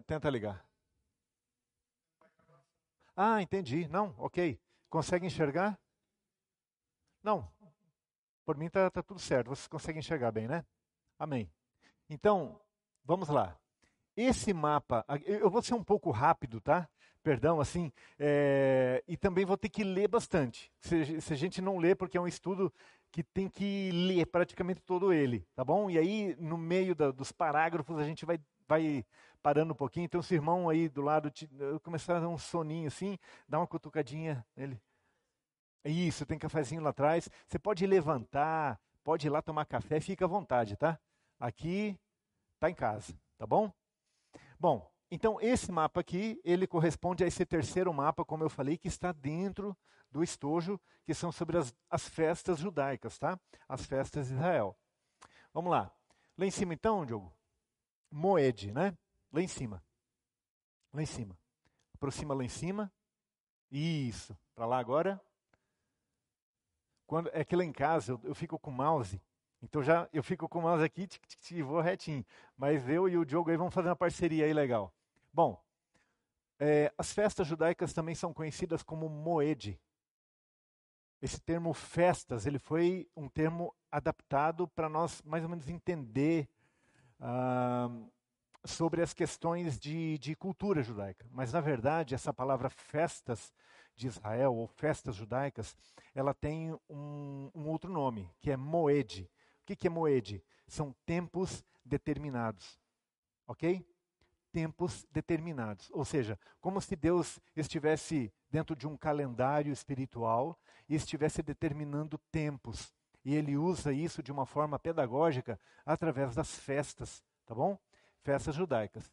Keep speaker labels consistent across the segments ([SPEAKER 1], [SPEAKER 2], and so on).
[SPEAKER 1] Tenta, ligar. Ah, entendi. Não, ok. Consegue enxergar? Não. Por mim está tá tudo certo. Vocês conseguem enxergar bem, né? Amém. Então, vamos lá. Esse mapa, eu vou ser um pouco rápido, tá? Perdão, assim, é, e também vou ter que ler bastante. Se, se a gente não ler, porque é um estudo que tem que ler praticamente todo ele, tá bom? E aí, no meio da, dos parágrafos, a gente vai, vai parando um pouquinho. Se o irmão aí do lado te, começar a dar um soninho assim, dá uma cutucadinha nele. Isso, tem cafezinho lá atrás. Você pode levantar, pode ir lá tomar café, fica à vontade, tá? Aqui tá em casa, tá bom? Bom, então esse mapa aqui, ele corresponde a esse terceiro mapa, como eu falei, que está dentro do estojo, que são sobre as, as festas judaicas, tá? As festas de Israel. Vamos lá. Lá em cima então, Diogo, Moed, né? Lá em cima. Lá em cima. Aproxima lá em cima. Isso. Para lá agora. Quando, é que lá em casa eu, eu fico com o mouse então já eu fico com o mouse aqui e vou retinho. Mas eu e o Diogo aí vamos fazer uma parceria aí legal. Bom, é, as festas judaicas também são conhecidas como Moed. Esse termo festas, ele foi um termo adaptado para nós mais ou menos entender ah, sobre as questões de, de cultura judaica. Mas, na verdade, essa palavra festas de Israel, ou festas judaicas, ela tem um, um outro nome, que é Moed. O que, que é Moed? São tempos determinados. Ok? Tempos determinados. Ou seja, como se Deus estivesse dentro de um calendário espiritual e estivesse determinando tempos. E ele usa isso de uma forma pedagógica através das festas, tá bom? Festas judaicas.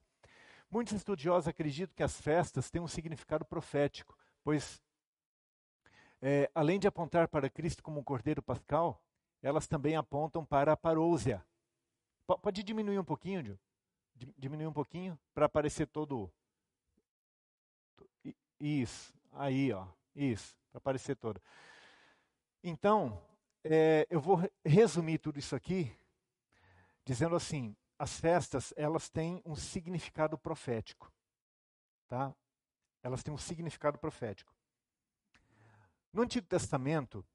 [SPEAKER 1] Muitos estudiosos acreditam que as festas têm um significado profético, pois, é, além de apontar para Cristo como um cordeiro pascal, elas também apontam para a parousia. Pode diminuir um pouquinho, Gil? Diminuir um pouquinho para aparecer todo. Isso, aí, ó. Isso, para aparecer todo. Então, é, eu vou resumir tudo isso aqui dizendo assim: as festas elas têm um significado profético, tá? Elas têm um significado profético. No Antigo Testamento,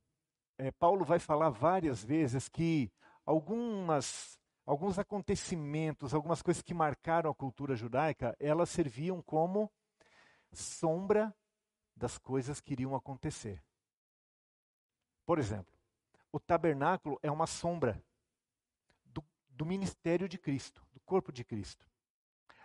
[SPEAKER 1] é, Paulo vai falar várias vezes que algumas, alguns acontecimentos, algumas coisas que marcaram a cultura judaica, elas serviam como sombra das coisas que iriam acontecer. Por exemplo, o tabernáculo é uma sombra do, ministério de Cristo, do corpo de Cristo.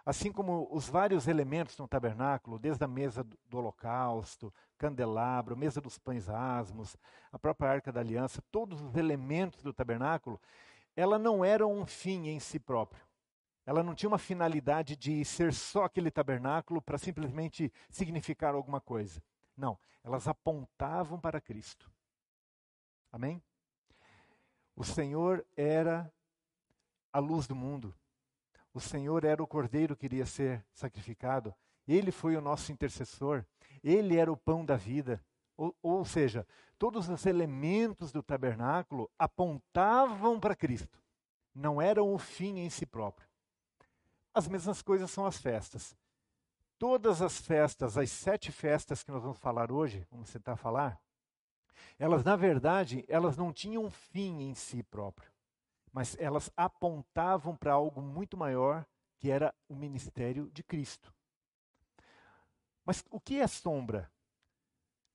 [SPEAKER 1] Assim como os vários elementos no tabernáculo, desde a mesa do holocausto, candelabro, mesa dos pães asmos, a própria arca da aliança, todos os elementos do tabernáculo, ela não era um fim em si próprio. Ela não tinha uma finalidade de ser só aquele tabernáculo para simplesmente significar alguma coisa. Não, elas apontavam para Cristo. Amém? O Senhor era a luz do mundo. O Senhor era o cordeiro que iria ser sacrificado. Ele foi o nosso intercessor. Ele era o pão da vida. Ou, ou seja, todos os elementos do tabernáculo apontavam para Cristo. Não eram o fim em si próprio. As mesmas coisas são as festas. Todas as festas, as sete festas que nós vamos falar hoje, vamos tentar falar, elas, na verdade, elas não tinham um fim em si próprio mas elas apontavam para algo muito maior, que era o ministério de Cristo. Mas o que é sombra?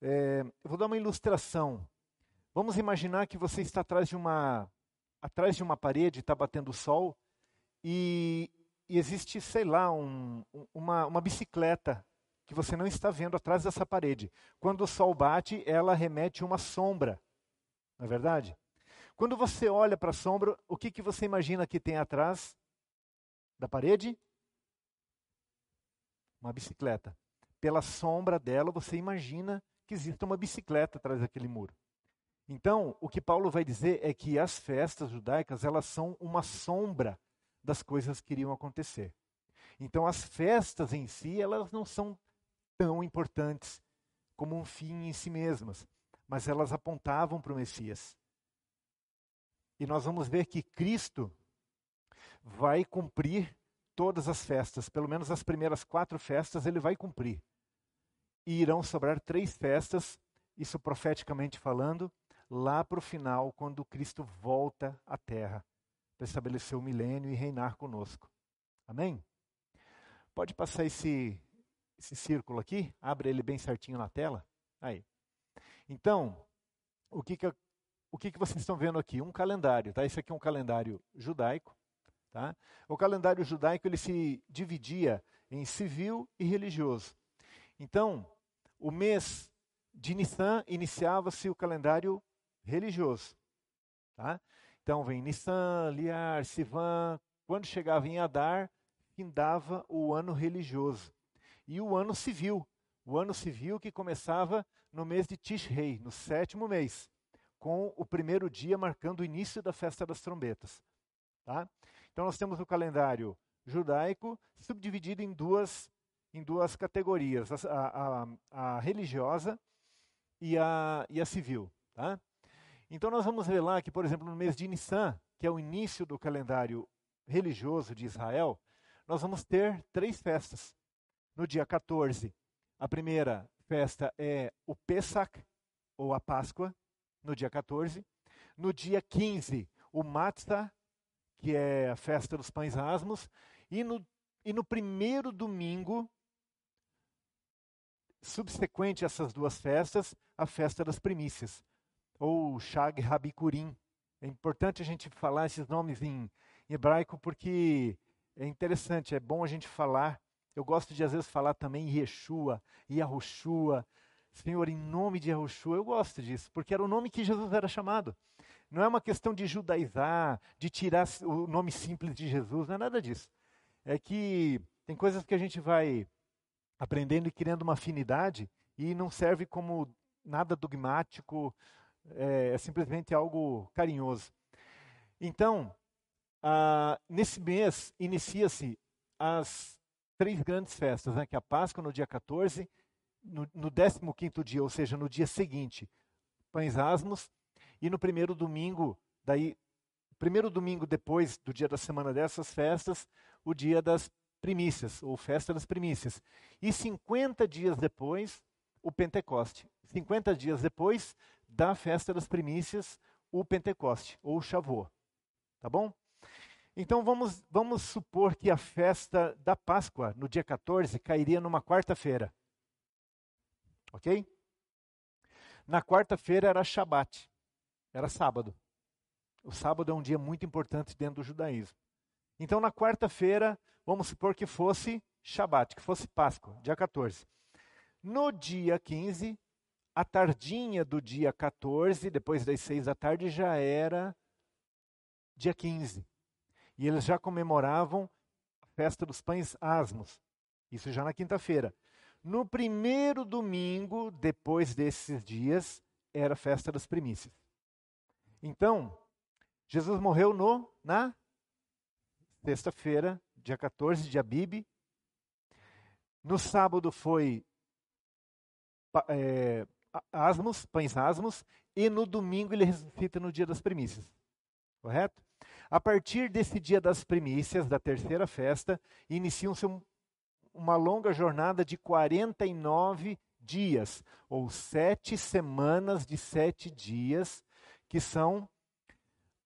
[SPEAKER 1] É, eu vou dar uma ilustração. Vamos imaginar que você está atrás de uma, atrás de uma parede, está batendo sol, e, e existe, sei lá, um, uma, uma bicicleta que você não está vendo atrás dessa parede. Quando o sol bate, ela remete uma sombra. Não é verdade? Quando você olha para a sombra, o que, que você imagina que tem atrás da parede? Uma bicicleta. Pela sombra dela, você imagina que existe uma bicicleta atrás daquele muro. Então, o que Paulo vai dizer é que as festas judaicas, elas são uma sombra das coisas que iriam acontecer. Então, as festas em si, elas não são tão importantes como um fim em si mesmas, mas elas apontavam para o Messias. E nós vamos ver que Cristo vai cumprir todas as festas, pelo menos as primeiras quatro festas ele vai cumprir. E irão sobrar três festas, isso profeticamente falando, lá para o final, quando Cristo volta à terra para estabelecer o milênio e reinar conosco. Amém? Pode passar esse, esse círculo aqui, abre ele bem certinho na tela. Aí. Então, o que, que, o que, que vocês estão vendo aqui? Um calendário, tá? Esse aqui é um calendário judaico. Tá? O calendário judaico ele se dividia em civil e religioso. Então, o mês de Nissan iniciava-se o calendário religioso. Tá? Então vem Nissan, Liar, Sivan. Quando chegava em Adar, findava o ano religioso. E o ano civil. O ano civil que começava no mês de Tishrei, no sétimo mês, com o primeiro dia marcando o início da festa das trombetas. Tá? Então nós temos o calendário judaico subdividido em duas, em duas categorias, a, a, a religiosa e a, e a civil. Tá? Então nós vamos ver lá que, por exemplo, no mês de Nissan, que é o início do calendário religioso de Israel, nós vamos ter três festas. No dia 14, a primeira festa é o Pesach, ou a Páscoa, no dia 14. No dia 15, o Matzah, que é a festa dos pães asmos. E no, e no primeiro domingo, subsequente a essas duas festas, a festa das primícias, ou Shag Rabikurim. É importante a gente falar esses nomes em hebraico porque é interessante, é bom a gente falar. Eu gosto de às vezes falar também Yeshua, Yahushua, Senhor, em nome de Yahushua. Eu gosto disso, porque era o nome que Jesus era chamado. Não é uma questão de judaizar, de tirar o nome simples de Jesus, não é nada disso. É que tem coisas que a gente vai aprendendo e criando uma afinidade e não serve como nada dogmático, é, é simplesmente algo carinhoso. Então, ah, nesse mês inicia-se as três grandes festas, né, que é a Páscoa no dia 14, no, no 15 dia, ou seja, no dia seguinte, pães asmos, e no primeiro domingo, daí, primeiro domingo depois do dia da semana dessas festas, o dia das primícias, ou festa das primícias. E 50 dias depois, o Pentecoste. 50 dias depois da festa das primícias, o Pentecoste, ou Shavuot. Tá bom? Então vamos, vamos supor que a festa da Páscoa, no dia 14, cairia numa quarta-feira. Ok? Na quarta-feira era Shabat, era sábado. O sábado é um dia muito importante dentro do judaísmo. Então, na quarta-feira, vamos supor que fosse Shabat, que fosse Páscoa, dia 14. No dia 15, a tardinha do dia 14, depois das seis da tarde, já era dia 15. E eles já comemoravam a festa dos pães asmos. Isso já na quinta-feira. No primeiro domingo, depois desses dias, era a festa das primícias. Então, Jesus morreu no na sexta-feira, dia 14 de Abib. No sábado foi é, asmos, pães asmos, e no domingo ele ressuscita no dia das primícias. Correto? A partir desse dia das primícias, da terceira festa, inicia-se um, uma longa jornada de 49 dias, ou sete semanas de sete dias, que são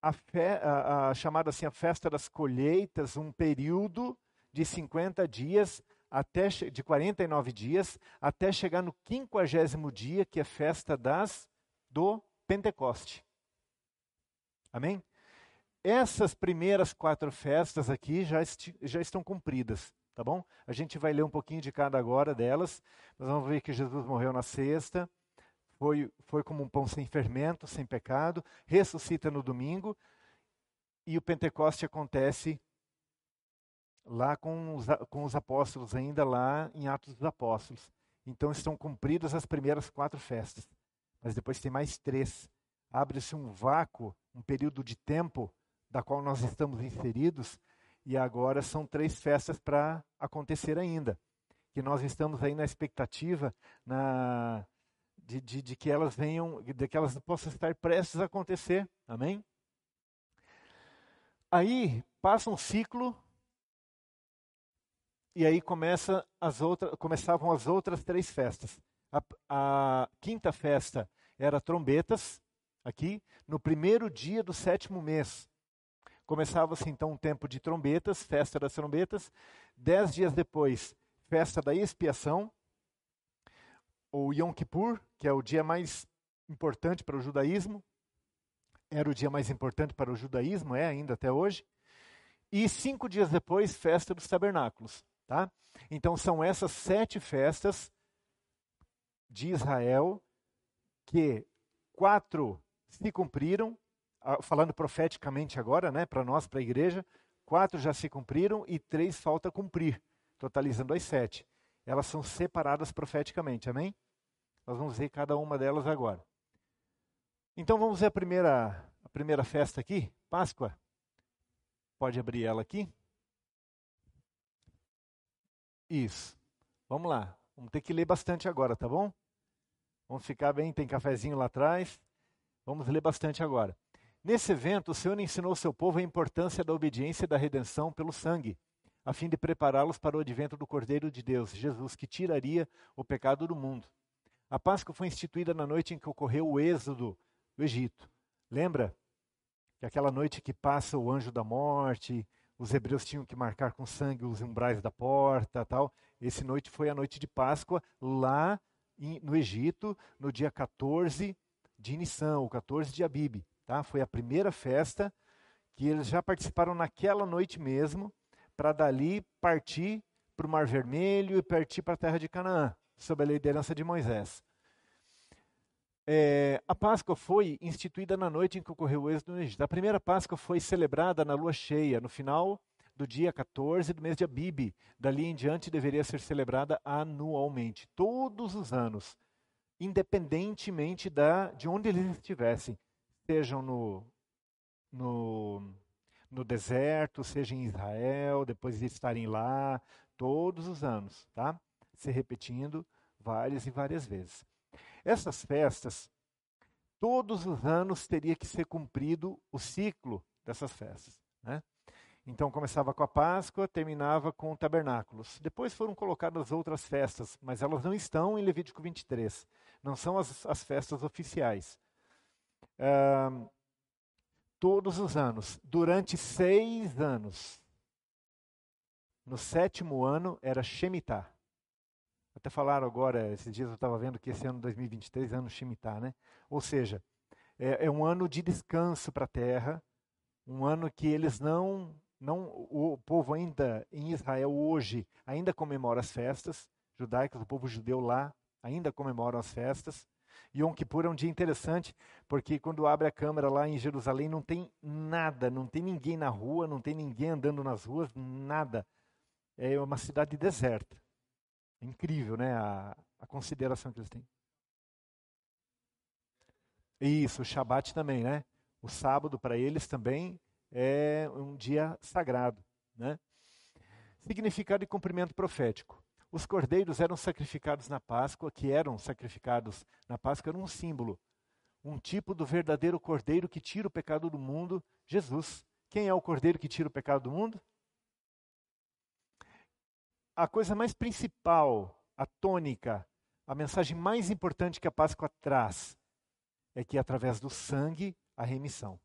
[SPEAKER 1] a, fe, a, a chamada assim a festa das colheitas, um período de 50 dias até de 49 dias até chegar no quinquagésimo dia, que é festa das do Pentecoste. Amém? Essas primeiras quatro festas aqui já, já estão cumpridas, tá bom? A gente vai ler um pouquinho de cada agora delas. Nós vamos ver que Jesus morreu na sexta, foi, foi como um pão sem fermento, sem pecado, ressuscita no domingo, e o Pentecoste acontece lá com os, com os apóstolos, ainda lá em Atos dos Apóstolos. Então estão cumpridas as primeiras quatro festas, mas depois tem mais três. Abre-se um vácuo, um período de tempo da qual nós estamos inseridos, e agora são três festas para acontecer ainda. Que nós estamos aí na expectativa na, de, de, de, que elas venham, de que elas possam estar prestes a acontecer. Amém? Aí passa um ciclo e aí começa as outra, começavam as outras três festas. A, a quinta festa era trombetas, aqui, no primeiro dia do sétimo mês. Começava-se então um tempo de trombetas, festa das trombetas. Dez dias depois, festa da expiação, ou Yom Kippur, que é o dia mais importante para o judaísmo. Era o dia mais importante para o judaísmo, é ainda até hoje. E cinco dias depois, festa dos tabernáculos. Tá? Então são essas sete festas de Israel que quatro se cumpriram, falando profeticamente agora, né, para nós, para a igreja, quatro já se cumpriram e três falta cumprir, totalizando as sete. Elas são separadas profeticamente, amém? Nós vamos ver cada uma delas agora. Então vamos ver a primeira, a primeira festa aqui, Páscoa. Pode abrir ela aqui. Isso. Vamos lá. Vamos ter que ler bastante agora, tá bom? Vamos ficar bem, tem cafezinho lá atrás. Vamos ler bastante agora. Nesse evento, o Senhor ensinou ao seu povo a importância da obediência e da redenção pelo sangue, a fim de prepará-los para o advento do Cordeiro de Deus, Jesus, que tiraria o pecado do mundo. A Páscoa foi instituída na noite em que ocorreu o êxodo do Egito. Lembra que aquela noite que passa o anjo da morte, os hebreus tinham que marcar com sangue os umbrais da porta, tal. Esse noite foi a noite de Páscoa lá no Egito, no dia 14 de Nissan, o 14 de Abib. Tá? Foi a primeira festa que eles já participaram naquela noite mesmo, para dali partir para o Mar Vermelho e partir para a terra de Canaã, sob a liderança de Moisés. É, a Páscoa foi instituída na noite em que ocorreu o êxodo no Egito. A primeira Páscoa foi celebrada na lua cheia, no final do dia 14 do mês de Abib. Dali em diante deveria ser celebrada anualmente, todos os anos, independentemente da, de onde eles estivessem, sejam no, no, no deserto, seja em Israel, depois de estarem lá, todos os anos, tá? Se repetindo várias e várias vezes. Essas festas, todos os anos teria que ser cumprido o ciclo dessas festas. Né? Então começava com a Páscoa, terminava com tabernáculos. Depois foram colocadas outras festas, mas elas não estão em Levítico 23. Não são as, as festas oficiais. Todos os anos, durante seis anos. No sétimo ano era Shemitah. Até falaram agora, esses dias eu estava vendo que esse ano 2023 é ano Shemitah, né? Ou seja, é, é um ano de descanso para a terra, um ano que eles não, não, o povo ainda em Israel hoje ainda comemora as festas judaicas, o povo judeu lá ainda comemora as festas. Yom Kippur é um dia interessante, porque quando abre a câmera lá em Jerusalém não tem nada, não tem ninguém na rua, não tem ninguém andando nas ruas, nada. É uma cidade deserta. É incrível, né? A, a consideração que eles têm. Isso, o Shabat também, né? O sábado para eles também é um dia sagrado, né? Significado e cumprimento profético. Os cordeiros eram sacrificados na Páscoa, que eram sacrificados na Páscoa, era um símbolo, um tipo do verdadeiro cordeiro que tira o pecado do mundo, Jesus. Quem é o cordeiro que tira o pecado do mundo? a coisa mais principal, a tônica, a mensagem mais importante que a Páscoa traz é que através do sangue a remissão.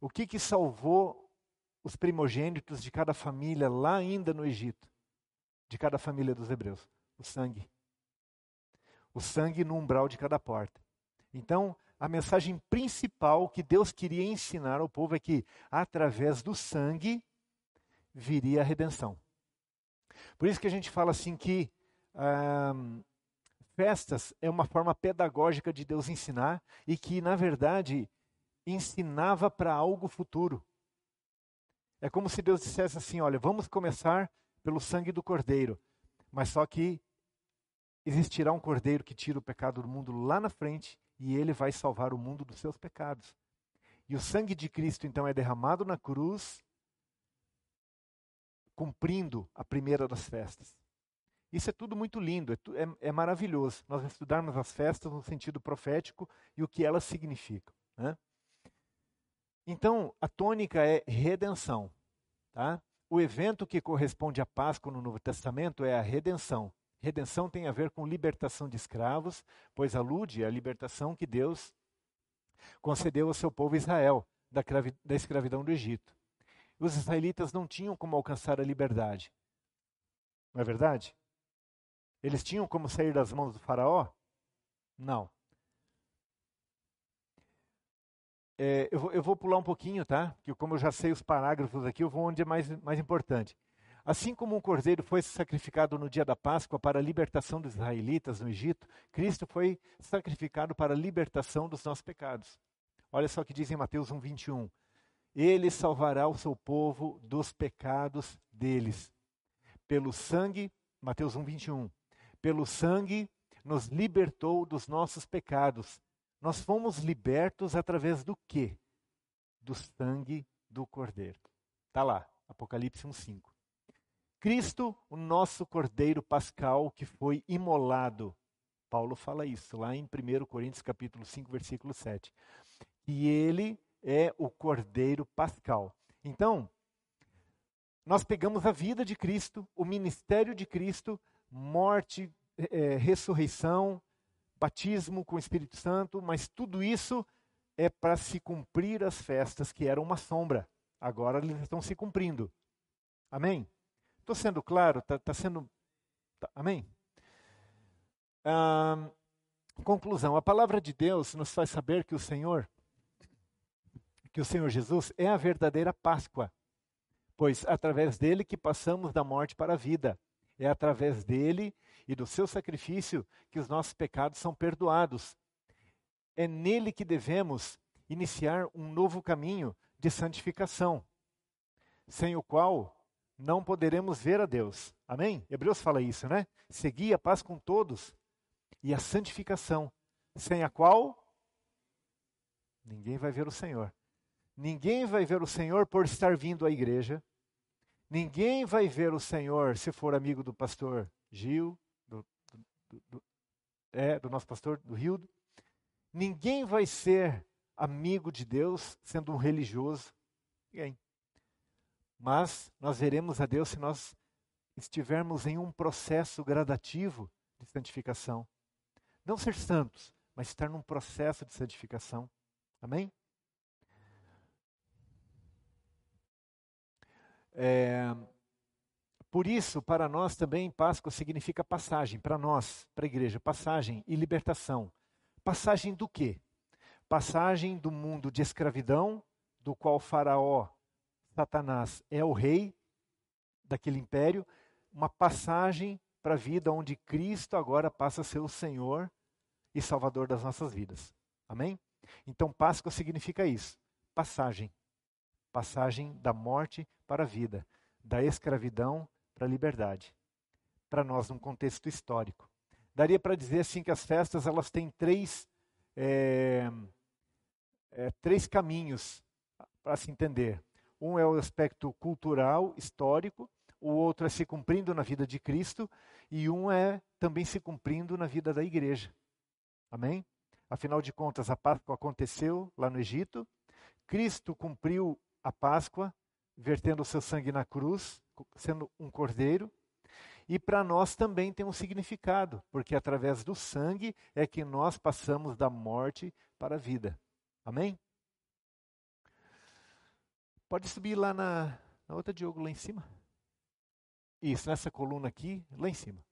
[SPEAKER 1] O que que salvou os primogênitos de cada família lá ainda no Egito? De cada família dos hebreus? O sangue. O sangue no umbral de cada porta. Então, a mensagem principal que Deus queria ensinar ao povo é que através do sangue viria a redenção. Por isso que a gente fala assim que festas é uma forma pedagógica de Deus ensinar e que, na verdade, ensinava para algo futuro. É como se Deus dissesse assim: olha, vamos começar pelo sangue do cordeiro, mas só que existirá um cordeiro que tira o pecado do mundo lá na frente e ele vai salvar o mundo dos seus pecados. E o sangue de Cristo então é derramado na cruz cumprindo a primeira das festas. Isso é tudo muito lindo, é, é, é, maravilhoso. Nós estudarmos as festas no sentido profético e o que elas significam. Né? Então, a tônica é redenção. Tá? O evento que corresponde à Páscoa no Novo Testamento é a redenção. Redenção tem a ver com libertação de escravos, pois alude à libertação que Deus concedeu ao seu povo Israel da, da escravidão do Egito. Os israelitas não tinham como alcançar a liberdade. Não é verdade? Eles tinham como sair das mãos do Faraó? Não. É, eu, vou, eu, vou, pular um pouquinho, tá? Que como eu já sei os parágrafos aqui, eu vou onde é mais, mais importante. Assim como um cordeiro foi sacrificado no dia da Páscoa para a libertação dos israelitas no Egito, Cristo foi sacrificado para a libertação dos nossos pecados. Olha só o que diz em Mateus 1, 21. Ele salvará o seu povo dos pecados deles. Pelo sangue, Mateus 1, 21. Pelo sangue nos libertou dos nossos pecados. Nós fomos libertos através do quê? Do sangue do Cordeiro. Está lá, Apocalipse 1, 5. Cristo, o nosso Cordeiro Pascal que foi imolado. Paulo fala isso lá em 1 Coríntios capítulo 5, versículo 7. E ele é o Cordeiro Pascal. Então, nós pegamos a vida de Cristo, o ministério de Cristo, morte, é, ressurreição, batismo com o Espírito Santo, mas tudo isso é para se cumprir as festas que eram uma sombra. Agora eles estão se cumprindo. Amém? Estou sendo claro? Está tá sendo. Tá, amém? Ah, conclusão: a palavra de Deus nos faz saber que o Senhor, que o Senhor Jesus é a verdadeira Páscoa, pois através dele que passamos da morte para a vida. É através dele e do seu sacrifício que os nossos pecados são perdoados. É nele que devemos iniciar um novo caminho de santificação, sem o qual não poderemos ver a Deus. Amém? Hebreus fala isso, né? Seguir a paz com todos e a santificação, sem a qual ninguém vai ver o Senhor. Ninguém vai ver o Senhor por estar vindo à igreja. Ninguém vai ver o Senhor se for amigo do pastor Gil, do, do, é, do nosso pastor, do Rildo. Ninguém vai ser amigo de Deus sendo um religioso. Ninguém. Mas nós veremos a Deus se nós estivermos em um processo gradativo de santificação. Não ser santos, mas estar num processo de santificação. Amém? É, por isso, para nós também, Páscoa significa passagem, para nós, para a igreja, passagem e libertação. Passagem do quê? Passagem do mundo de escravidão, do qual Faraó Satanás é o rei daquele império, uma passagem para a vida onde Cristo agora passa a ser o Senhor e Salvador das nossas vidas. Amém? Então, Páscoa significa isso: passagem. Passagem da morte para a vida, da escravidão para a liberdade. Para nós, num contexto histórico. Daria para dizer assim que as festas elas têm três, é, é, três caminhos para se entender. Um é o aspecto cultural, histórico, o outro é se cumprindo na vida de Cristo e um é também se cumprindo na vida da igreja. Amém? Afinal de contas, a Páscoa aconteceu lá no Egito, Cristo cumpriu a Páscoa, vertendo o seu sangue na cruz, sendo um cordeiro, e para nós também tem um significado, porque através do sangue é que nós passamos da morte para a vida. Amém? Pode subir lá na, na outra Diogo, lá em cima. Isso, nessa coluna aqui, lá em cima.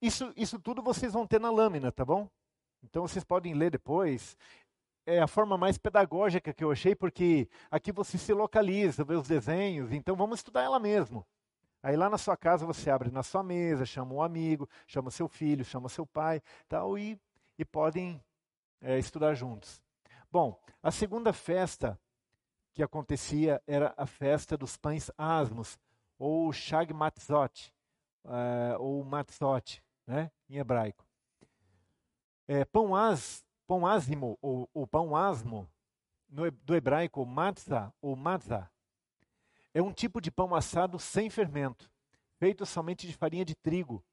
[SPEAKER 1] Isso, isso tudo vocês vão ter na lâmina, tá bom? Então vocês podem ler depois. É a forma mais pedagógica que eu achei, porque aqui você se localiza, vê os desenhos, então vamos estudar ela mesmo. Aí lá na sua casa você abre na sua mesa, chama um amigo, chama seu filho, chama seu pai, tal, e, e podem é, estudar juntos. Bom, a segunda festa que acontecia era a festa dos pães asmos, ou Shag Matzot, uh, ou Matzot, né, em hebraico. É, pão, as, pão ou, ou pão asmo, no, do hebraico matzah ou matzah, é um tipo de pão assado sem fermento, feito somente de farinha de trigo,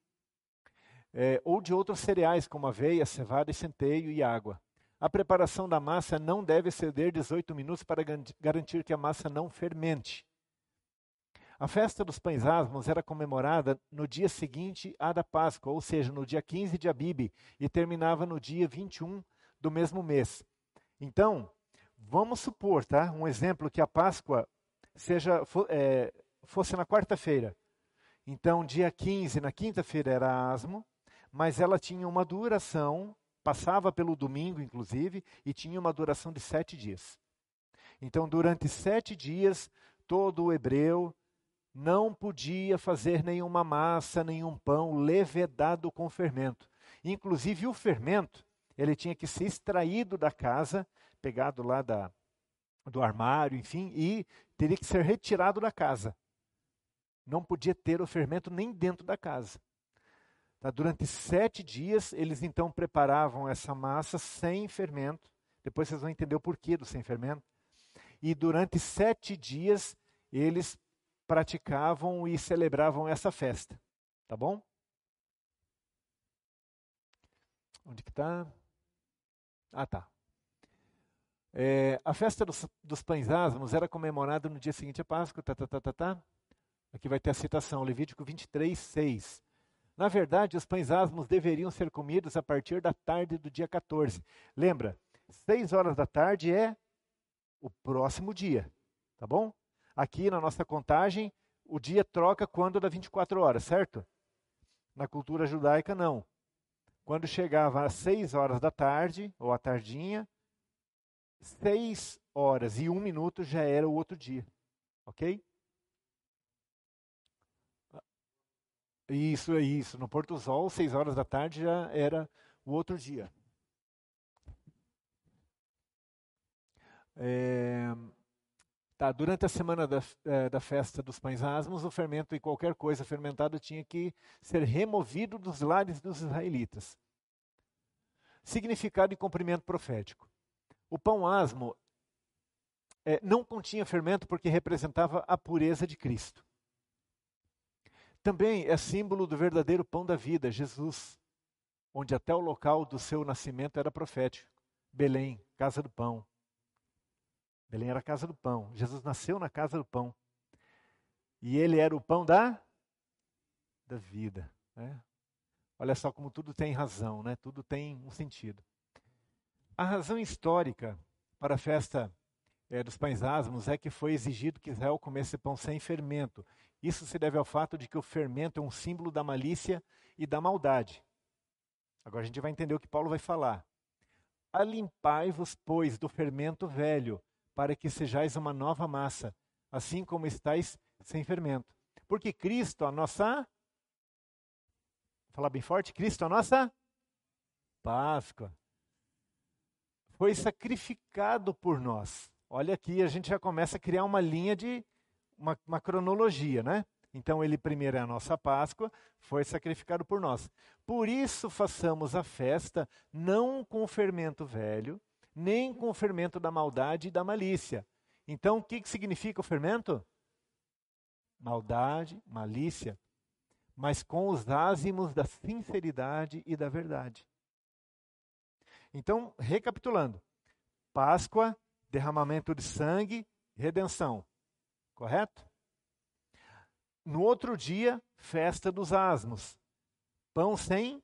[SPEAKER 1] é, ou de outros cereais como aveia, cevada e centeio e água. a preparação da massa não deve exceder 18 minutos para garantir que a massa não fermente. A festa dos pães asmos era comemorada no dia seguinte à da Páscoa, ou seja, no dia 15 de Abibe, e terminava no dia 21 do mesmo mês. Então, vamos supor, tá? Um exemplo que a Páscoa seja é, fosse na quarta-feira. Então, dia 15, na quinta-feira, era asmo, mas ela tinha uma duração, passava pelo domingo, inclusive, e tinha uma duração de sete dias. Então, durante sete dias, todo o hebreu não podia fazer nenhuma massa, nenhum pão levedado com fermento. Inclusive, o fermento, ele tinha que ser extraído da casa, pegado lá da, do armário, enfim, e teria que ser retirado da casa. Não podia ter o fermento nem dentro da casa. Tá? Durante sete dias, eles então preparavam essa massa sem fermento. Depois vocês vão entender o porquê do sem fermento. E durante sete dias, eles praticavam e celebravam essa festa. Tá bom? Onde que está? Ah, tá. É, a festa dos, dos, pães asmos era comemorada no dia seguinte à Páscoa, tá, tá, tá, tá, tá. Aqui vai ter a citação, Levítico 23, 6. Na verdade, os pães asmos deveriam ser comidos a partir da tarde do dia 14. Lembra, 6 horas da tarde é o próximo dia, tá bom? Aqui na nossa contagem, o dia troca quando dá 24 horas, certo? Na cultura judaica, não. Quando chegava às 6 horas da tarde, ou à tardinha, seis horas e um minuto já era o outro dia. Ok? Isso é isso. No Porto Sol, seis horas da tarde já era o outro dia. É, tá, durante a semana da, é, da festa dos pães asmos, o fermento e qualquer coisa fermentada tinha que ser removido dos lares dos israelitas. Significado e cumprimento profético. O pão asmo é, não continha fermento porque representava a pureza de Cristo. Também é símbolo do verdadeiro pão da vida, Jesus, onde até o local do seu nascimento era profético. Belém, casa do pão. Belém era a casa do pão. Jesus nasceu na casa do pão. E ele era o pão da, da vida. Né? Olha só como tudo tem razão, né? tudo tem um sentido. A razão histórica para a festa é, dos pães asmos é que foi exigido que Israel comesse pão sem fermento. Isso se deve ao fato de que o fermento é um símbolo da malícia e da maldade. Agora a gente vai entender o que Paulo vai falar. Alimpai-vos, pois, do fermento velho, para que sejais uma nova massa, assim como estáis sem fermento. Porque Cristo, a nossa. Vou falar bem forte: Cristo, a nossa Páscoa foi sacrificado por nós. Olha aqui, a gente já começa a criar uma linha de uma, uma cronologia, né? Então, ele primeiro é a nossa Páscoa, foi sacrificado por nós. Por isso, façamos a festa não com o fermento velho, nem com o fermento da maldade e da malícia. Então, o que, que significa o fermento? Maldade, malícia, mas com os ázimos da sinceridade e da verdade. Então, recapitulando: Páscoa, derramamento de sangue, redenção. Correto? No outro dia, festa dos asmos. Pão sem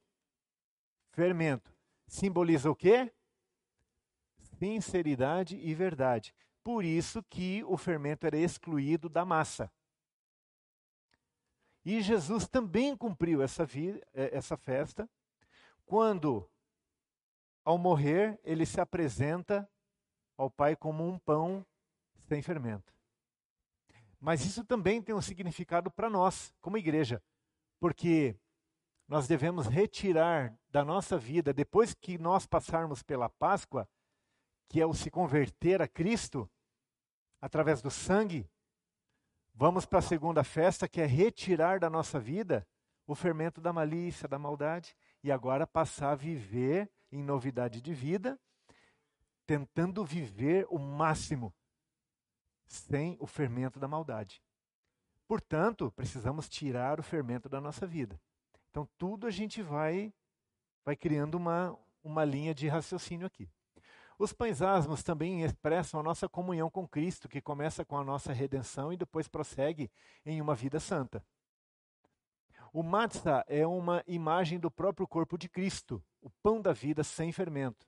[SPEAKER 1] fermento. Simboliza o quê? Sinceridade e verdade. Por isso que o fermento era excluído da massa. E Jesus também cumpriu essa, eh, essa festa quando ao morrer, ele se apresenta ao Pai como um pão sem fermento. Mas isso também tem um significado para nós, como igreja, porque nós devemos retirar da nossa vida, depois que nós passarmos pela Páscoa, que é o se converter a Cristo, através do sangue, vamos para a segunda festa, que é retirar da nossa vida o fermento da malícia, da maldade, e agora passar a viver em novidade de vida, tentando viver o máximo sem o fermento da maldade. Portanto, precisamos tirar o fermento da nossa vida. Então, tudo a gente vai vai criando uma, uma linha de raciocínio aqui. Os pães asmos também expressam a nossa comunhão com Cristo, que começa com a nossa redenção e depois prossegue em uma vida santa. O matzah é uma imagem do próprio corpo de Cristo, o pão da vida sem fermento,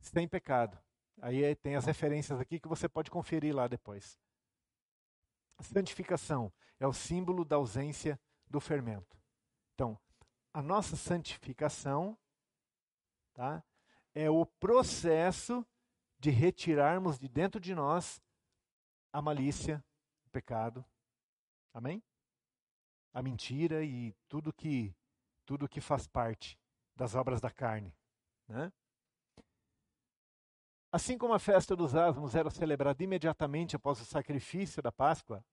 [SPEAKER 1] sem pecado. Aí tem as referências aqui que você pode conferir lá depois. Santificação é o símbolo da ausência do fermento. Então, a nossa santificação tá, é o processo de retirarmos de dentro de nós a malícia, o pecado. Amém? A mentira e tudo que tudo que faz parte das obras da carne, né? Assim como a festa dos asmos era celebrada imediatamente após o sacrifício da Páscoa,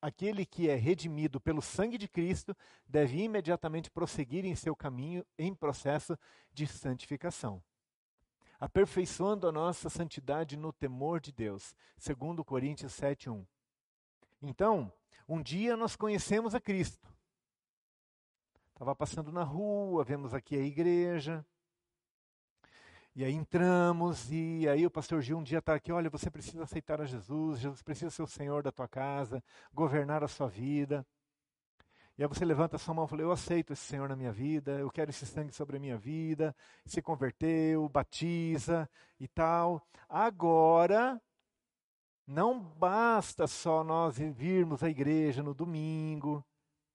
[SPEAKER 1] aquele que é redimido pelo sangue de Cristo deve imediatamente prosseguir em seu caminho em processo de santificação, aperfeiçoando a nossa santidade no temor de Deus, segundo Coríntios 7:1. Então, um dia nós conhecemos a Cristo. Estava passando na rua, vemos aqui a igreja, e aí entramos, e aí o pastor Gil um dia está aqui, olha, você precisa aceitar a Jesus, Jesus precisa ser o Senhor da tua casa, governar a sua vida. E aí você levanta a sua mão e fala, eu aceito esse Senhor na minha vida, eu quero esse sangue sobre a minha vida, se converteu, batiza e tal. Agora, não basta só nós virmos à igreja no domingo,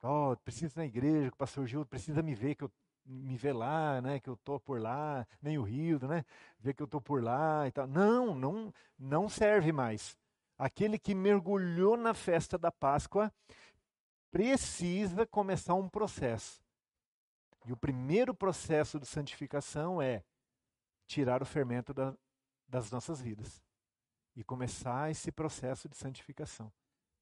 [SPEAKER 1] oh, preciso ir na igreja, o pastor Gil precisa me ver que eu me ver lá, né, que eu tô por lá, nem o Rio, né, ver que eu tô por lá e tal. Não, não, não serve mais. Aquele que mergulhou na festa da Páscoa precisa começar um processo. E o primeiro processo de santificação é tirar o fermento da, das nossas vidas e começar esse processo de santificação.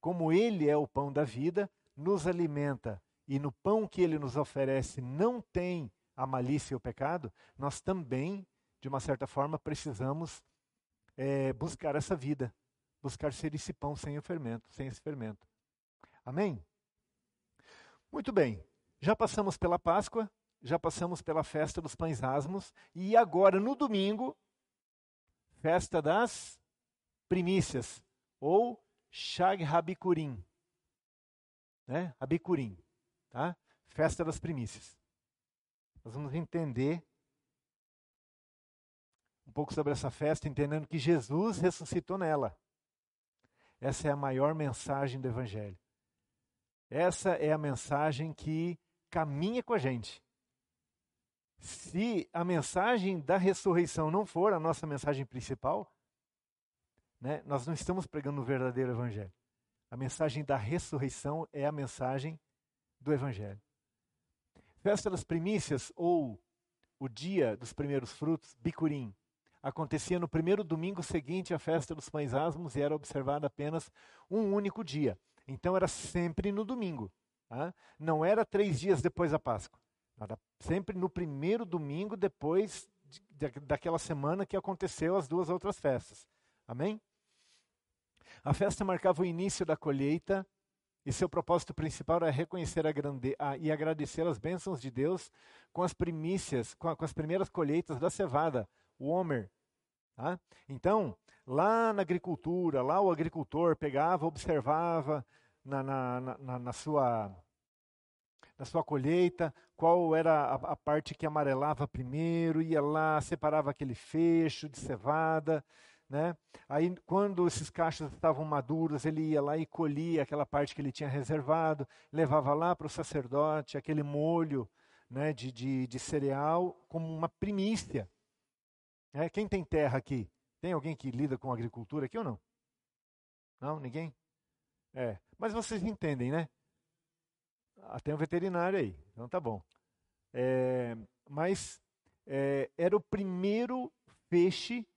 [SPEAKER 1] Como Ele é o pão da vida, nos alimenta e no pão que ele nos oferece não tem a malícia e o pecado, nós também, de uma certa forma, precisamos é, buscar essa vida, buscar ser esse pão sem o fermento, sem esse fermento. Amém? Muito bem, já passamos pela Páscoa, já passamos pela festa dos pães asmos, e agora no domingo, festa das primícias, ou Shag Habikurim. Né? Habikurim. Tá? Festa das primícias. Nós vamos entender um pouco sobre essa festa, entendendo que Jesus ressuscitou nela. Essa é a maior mensagem do Evangelho. Essa é a mensagem que caminha com a gente. Se a mensagem da ressurreição não for a nossa mensagem principal, né, nós não estamos pregando o verdadeiro Evangelho. A mensagem da ressurreição é a mensagem do Evangelho. Festa das primícias, ou o dia dos primeiros frutos, bicurim, acontecia no primeiro domingo seguinte à festa dos pães asmos e era observada apenas um único dia. Então era sempre no domingo. Tá? Não era três dias depois da Páscoa. Era sempre no primeiro domingo depois de, de, daquela semana que aconteceu as duas outras festas. Amém? A festa marcava o início da colheita e seu propósito principal era reconhecer a grande, a, e agradecer as bênçãos de Deus com as primícias, com, a, com as primeiras colheitas da cevada, o Homer. Tá? Então, lá na agricultura, lá o agricultor pegava, observava na, na, na, na sua, na sua colheita qual era a, a parte que amarelava primeiro, ia lá, separava aquele fecho de cevada, né? Aí, quando esses cachos estavam maduros, ele ia lá e colhia aquela parte que ele tinha reservado, levava lá para o sacerdote aquele molho né, de, de, de cereal como uma primícia. É, quem tem terra aqui? Tem alguém que lida com agricultura aqui ou não? Não? Ninguém? É. Mas vocês entendem, né? Ah, tem um veterinário aí, então tá bom. É, mas é, era o primeiro peixe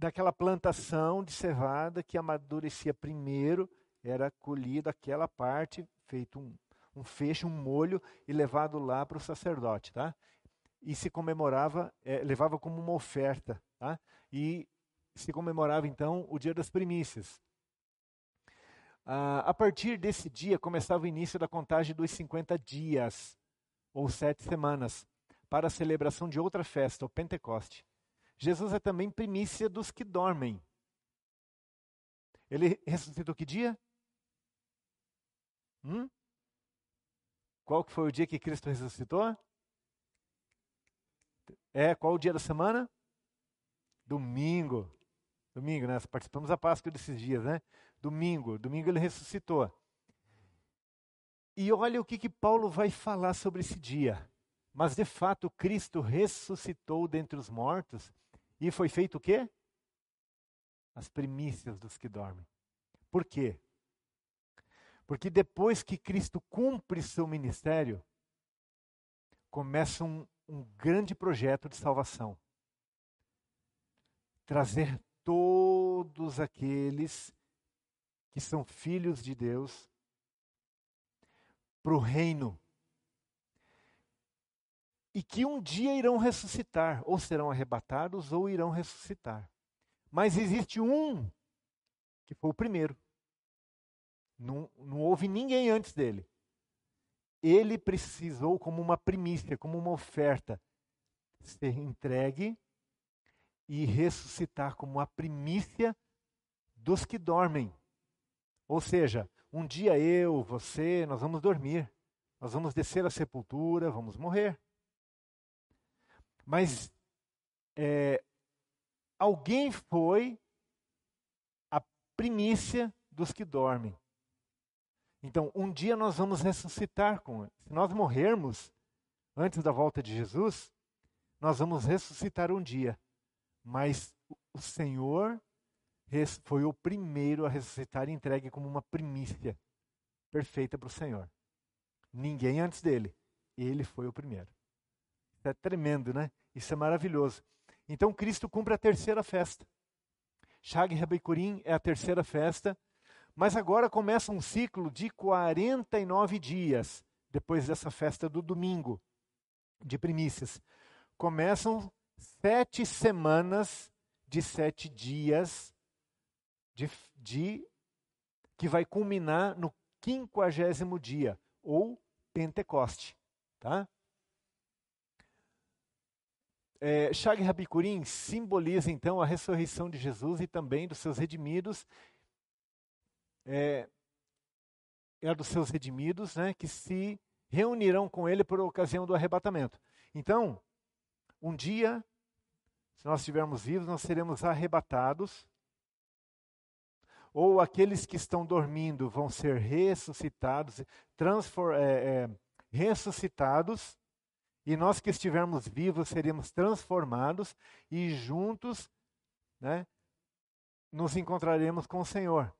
[SPEAKER 1] daquela plantação de cevada que amadurecia primeiro, era colhida aquela parte, feito um, um um molho e levado lá para o sacerdote, tá? E se comemorava, é, levava como uma oferta, tá? E se comemorava então o dia das primícias. Ah, a partir desse dia começava o início da contagem dos 50 dias, ou sete semanas, para a celebração de outra festa, o Pentecoste. Jesus é também primícia dos que dormem. Ele ressuscitou que dia? Hum? Qual que foi o dia que Cristo ressuscitou? É, qual o dia da semana? Domingo. Domingo, né? Participamos da Páscoa desses dias, né? Domingo. Domingo ele ressuscitou. E olha o que, que Paulo vai falar sobre esse dia. Mas de fato, Cristo ressuscitou dentre os mortos e foi feito o quê? As primícias dos que dormem. Por quê? Porque depois que Cristo cumpre seu ministério, começa um, um grande projeto de salvação. Trazer todos aqueles que são filhos de Deus para o reino. E que um dia irão ressuscitar, ou serão arrebatados, ou irão ressuscitar. Mas existe um que foi o primeiro. Não, não houve ninguém antes dele. Ele precisou, como uma primícia, como uma oferta, ser entregue e ressuscitar como a primícia dos que dormem. Ou seja, um dia eu, você, nós vamos dormir, nós vamos descer à sepultura, vamos morrer. Mas é, alguém foi a primícia dos que dormem. Então, um dia nós vamos ressuscitar com ele. Se nós morrermos antes da volta de Jesus, nós vamos ressuscitar um dia. Mas o Senhor foi o primeiro a ressuscitar e entregue como uma primícia perfeita para o Senhor. Ninguém antes dele. Ele foi o primeiro. É tremendo, né? Isso é maravilhoso. Então Cristo cumpre a terceira festa. Shag Rabekurim é a terceira festa, mas agora começa um ciclo de 49 dias depois dessa festa do domingo de primícias. Começam sete semanas de sete dias de, de que vai culminar no quinquagésimo dia, ou Pentecoste. Tá? É, Shag Rabikurim simboliza então a ressurreição de Jesus e também dos seus redimidos. É, é dos seus redimidos, né, que se reunirão com ele por ocasião do arrebatamento. Então, um dia, se nós estivermos vivos, nós seremos arrebatados ou aqueles que estão dormindo vão ser ressuscitados, transfor, é, é, ressuscitados, e nós que estivermos vivos seremos transformados e juntos né, nos encontraremos com o Senhor.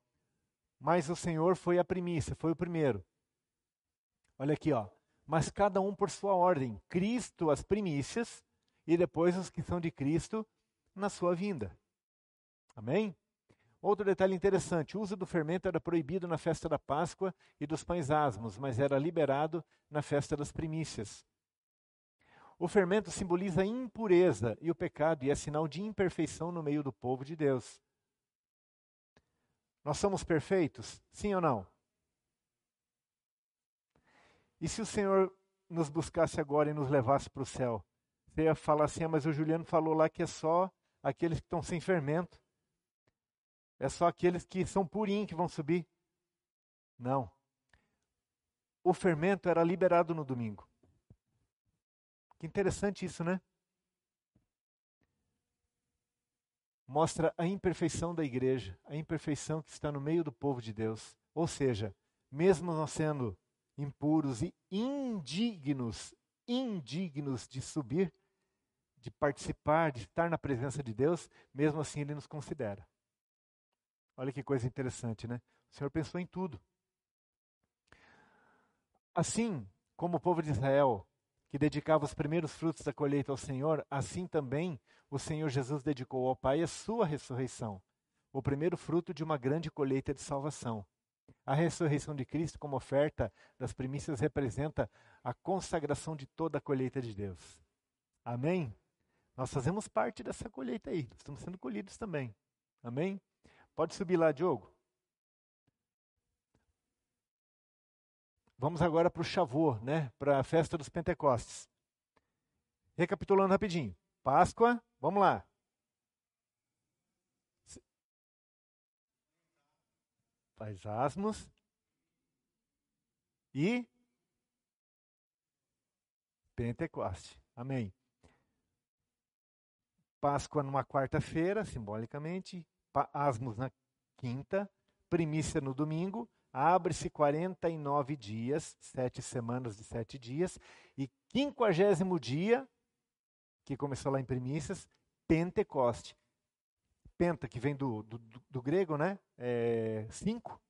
[SPEAKER 1] Mas o Senhor foi a primícia, foi o primeiro. Olha aqui, ó. Mas cada um por sua ordem. Cristo as primícias e depois os que são de Cristo na sua vinda. Amém? Outro detalhe interessante: o uso do fermento era proibido na festa da Páscoa e dos pães asmos, mas era liberado na festa das primícias. O fermento simboliza impureza e o pecado e é sinal de imperfeição no meio do povo de Deus. Nós somos perfeitos? Sim ou não? E se o Senhor nos buscasse agora e nos levasse para o céu? Você ia falar assim, ah, mas o Juliano falou lá que é só aqueles que estão sem fermento. É só aqueles que são purinhos que vão subir. Não. O fermento era liberado no domingo. Que interessante isso, né? Mostra a imperfeição da igreja, a imperfeição que está no meio do povo de Deus. Ou seja, mesmo nós sendo impuros e indignos, indignos de subir, de participar, de estar na presença de Deus, mesmo assim Ele nos considera. Olha que coisa interessante, né? O Senhor pensou em tudo. Assim como o povo de Israel, que dedicava os primeiros frutos da colheita ao Senhor, assim também o Senhor Jesus dedicou ao Pai a sua ressurreição, o primeiro fruto de uma grande colheita de salvação. A ressurreição de Cristo como oferta das primícias representa a consagração de toda a colheita de Deus. Amém? Nós fazemos parte dessa colheita aí, estamos sendo colhidos também. Amém? Pode subir lá, Diogo. Vamos agora para o Chavô, né? para a festa dos Pentecostes. Recapitulando rapidinho. Páscoa, vamos lá. Faz asmos. E Pentecoste. Amém. Páscoa numa quarta-feira, simbolicamente. Asmos na quinta. Primícia no domingo abre-se 49 dias, sete semanas de sete dias, e quinquagésimo dia, que começou lá em primícias, Pentecoste. Penta, que vem do, do, do grego, né? É, cinco.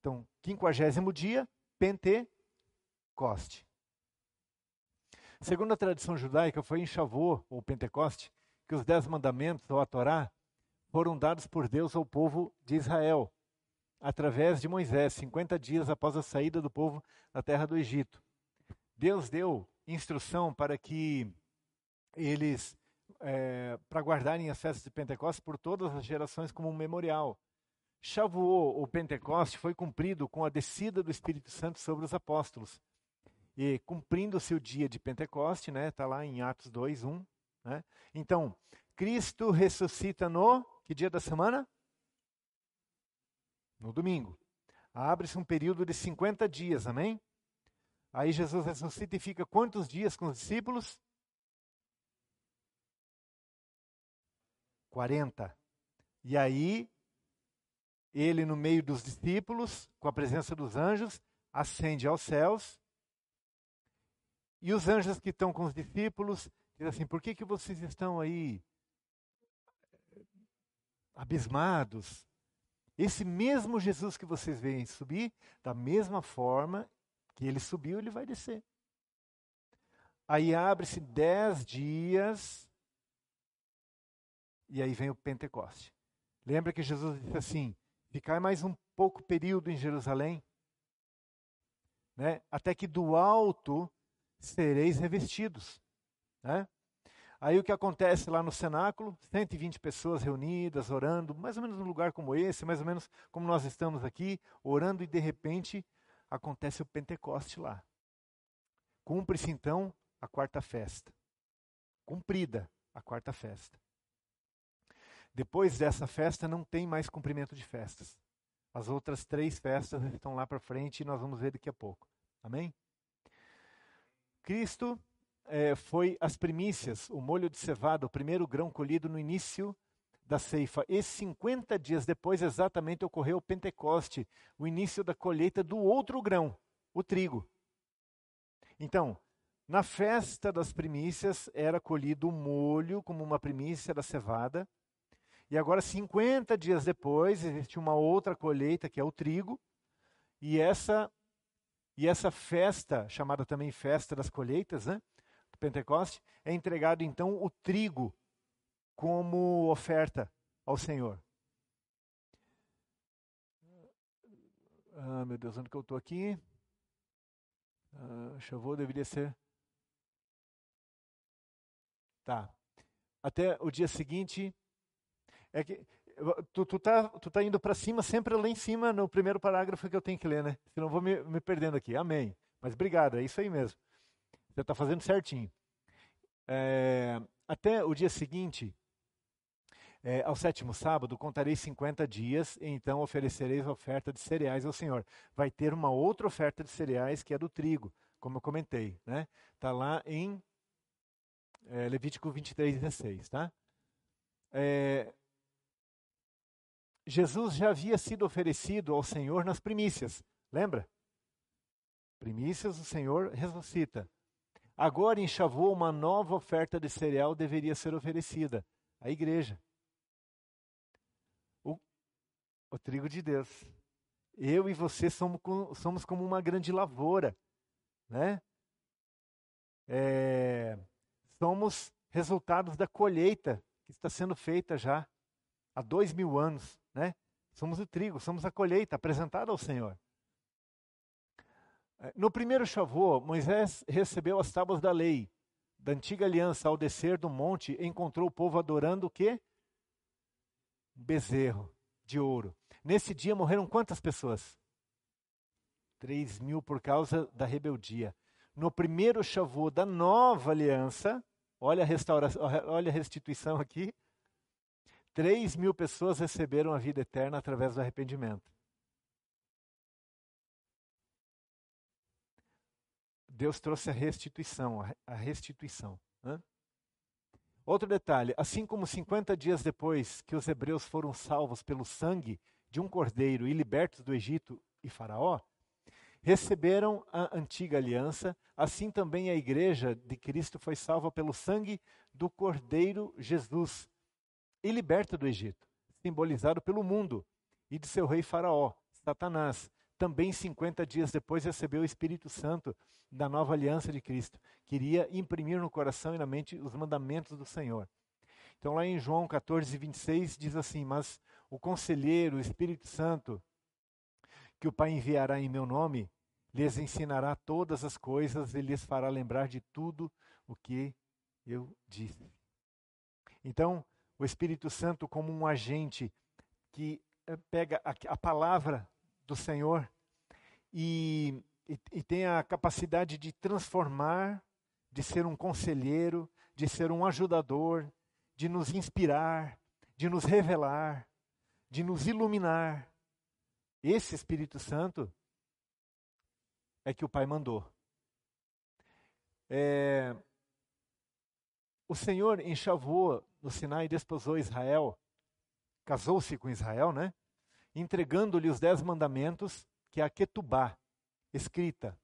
[SPEAKER 1] Então, quinquagésimo dia, Pentecoste. Segundo a tradição judaica, foi em Shavuot, ou Pentecoste, que os dez mandamentos, ou a Torá, foram dados por Deus ao povo de Israel, através de Moisés, 50 dias após a saída do povo da terra do Egito. Deus deu instrução para que eles, é, para guardarem as festas de Pentecostes por todas as gerações como um memorial. Shavuot, ou Pentecoste, foi cumprido com a descida do Espírito Santo sobre os apóstolos. E cumprindo-se o dia de Pentecoste, né, está lá em Atos 2, 1. Né? Então, Cristo ressuscita no que dia da semana? No domingo. Abre-se um período de 50 dias, amém? Aí Jesus ressuscita e fica quantos dias com os discípulos? 40. E aí, ele, no meio dos discípulos, com a presença dos anjos, ascende aos céus. E os anjos que estão com os discípulos dizem assim: por que, que vocês estão aí abismados? Esse mesmo Jesus que vocês veem subir, da mesma forma que ele subiu, ele vai descer. Aí abre-se dez dias e aí vem o Pentecoste. Lembra que Jesus disse assim: ficar mais um pouco período em Jerusalém, né? até que do alto sereis revestidos. Né? Aí o que acontece lá no cenáculo? 120 pessoas reunidas, orando, mais ou menos num lugar como esse, mais ou menos como nós estamos aqui, orando, e de repente acontece o Pentecoste lá. Cumpre-se então a quarta festa. Cumprida a quarta festa. Depois dessa festa não tem mais cumprimento de festas. As outras três festas estão lá para frente e nós vamos ver daqui a pouco. Amém? Cristo é, foi as primícias, o molho de cevada, o primeiro grão colhido no início da ceifa. E 50 dias depois, exatamente, ocorreu o Pentecoste, o início da colheita do outro grão, o trigo. Então, na festa das primícias era colhido o molho como uma primícia da cevada, e agora, 50 dias depois, existe uma outra colheita, que é o trigo, e essa, e essa festa, chamada também Festa das Colheitas, né, Pentecoste, é entregado então o trigo como oferta ao Senhor. Ah, meu Deus, onde que eu estou aqui? Ah, deveria ser. Tá. Até o dia seguinte, é que tu, tu, tá, tu tá indo para cima, sempre lá em cima, no primeiro parágrafo que eu tenho que ler, né? Senão eu vou me, me perdendo aqui. Amém. Mas obrigado, é isso aí mesmo. Você está fazendo certinho. É, até o dia seguinte, é, ao sétimo sábado, contarei 50 dias, e então oferecereis a oferta de cereais ao Senhor. Vai ter uma outra oferta de cereais que é do trigo, como eu comentei. Está né? Tá lá em é, Levítico 23, 16. Tá? É, Jesus já havia sido oferecido ao Senhor nas primícias, lembra? Primícias, o Senhor ressuscita. Agora, em Shavuot, uma nova oferta de cereal deveria ser oferecida à igreja. O, o trigo de Deus. Eu e você somos, somos como uma grande lavoura, né? É, somos resultados da colheita que está sendo feita já há dois mil anos. Né? Somos o trigo, somos a colheita apresentada ao Senhor. É, no primeiro Shavuot, Moisés recebeu as tábuas da lei, da antiga aliança. Ao descer do monte, encontrou o povo adorando o quê? bezerro de ouro. Nesse dia morreram quantas pessoas? Três mil por causa da rebeldia. No primeiro Shavuot da nova aliança, olha a, restauração, olha a restituição aqui, 3 mil pessoas receberam a vida eterna através do arrependimento. Deus trouxe a restituição, a restituição. Né? Outro detalhe: assim como 50 dias depois que os hebreus foram salvos pelo sangue de um cordeiro e libertos do Egito e Faraó, receberam a antiga aliança, assim também a igreja de Cristo foi salva pelo sangue do cordeiro Jesus e liberta do Egito, simbolizado pelo mundo e de seu rei Faraó, Satanás. Também 50 dias depois recebeu o Espírito Santo da nova aliança de Cristo. Queria imprimir no coração e na mente os mandamentos do Senhor. Então, lá em João 14, 26, diz assim: Mas o conselheiro, o Espírito Santo, que o Pai enviará em meu nome, lhes ensinará todas as coisas e lhes fará lembrar de tudo o que eu disse. Então, o Espírito Santo, como um agente que eh, pega a, a palavra do Senhor e, e, e tem a capacidade de transformar, de ser um conselheiro, de ser um ajudador, de nos inspirar, de nos revelar, de nos iluminar. Esse Espírito Santo é que o Pai mandou. É, o Senhor enchavou no Sinai desposou Israel, casou-se com Israel, né? Entregando-lhe os dez mandamentos, que é a Ketubá, escrita.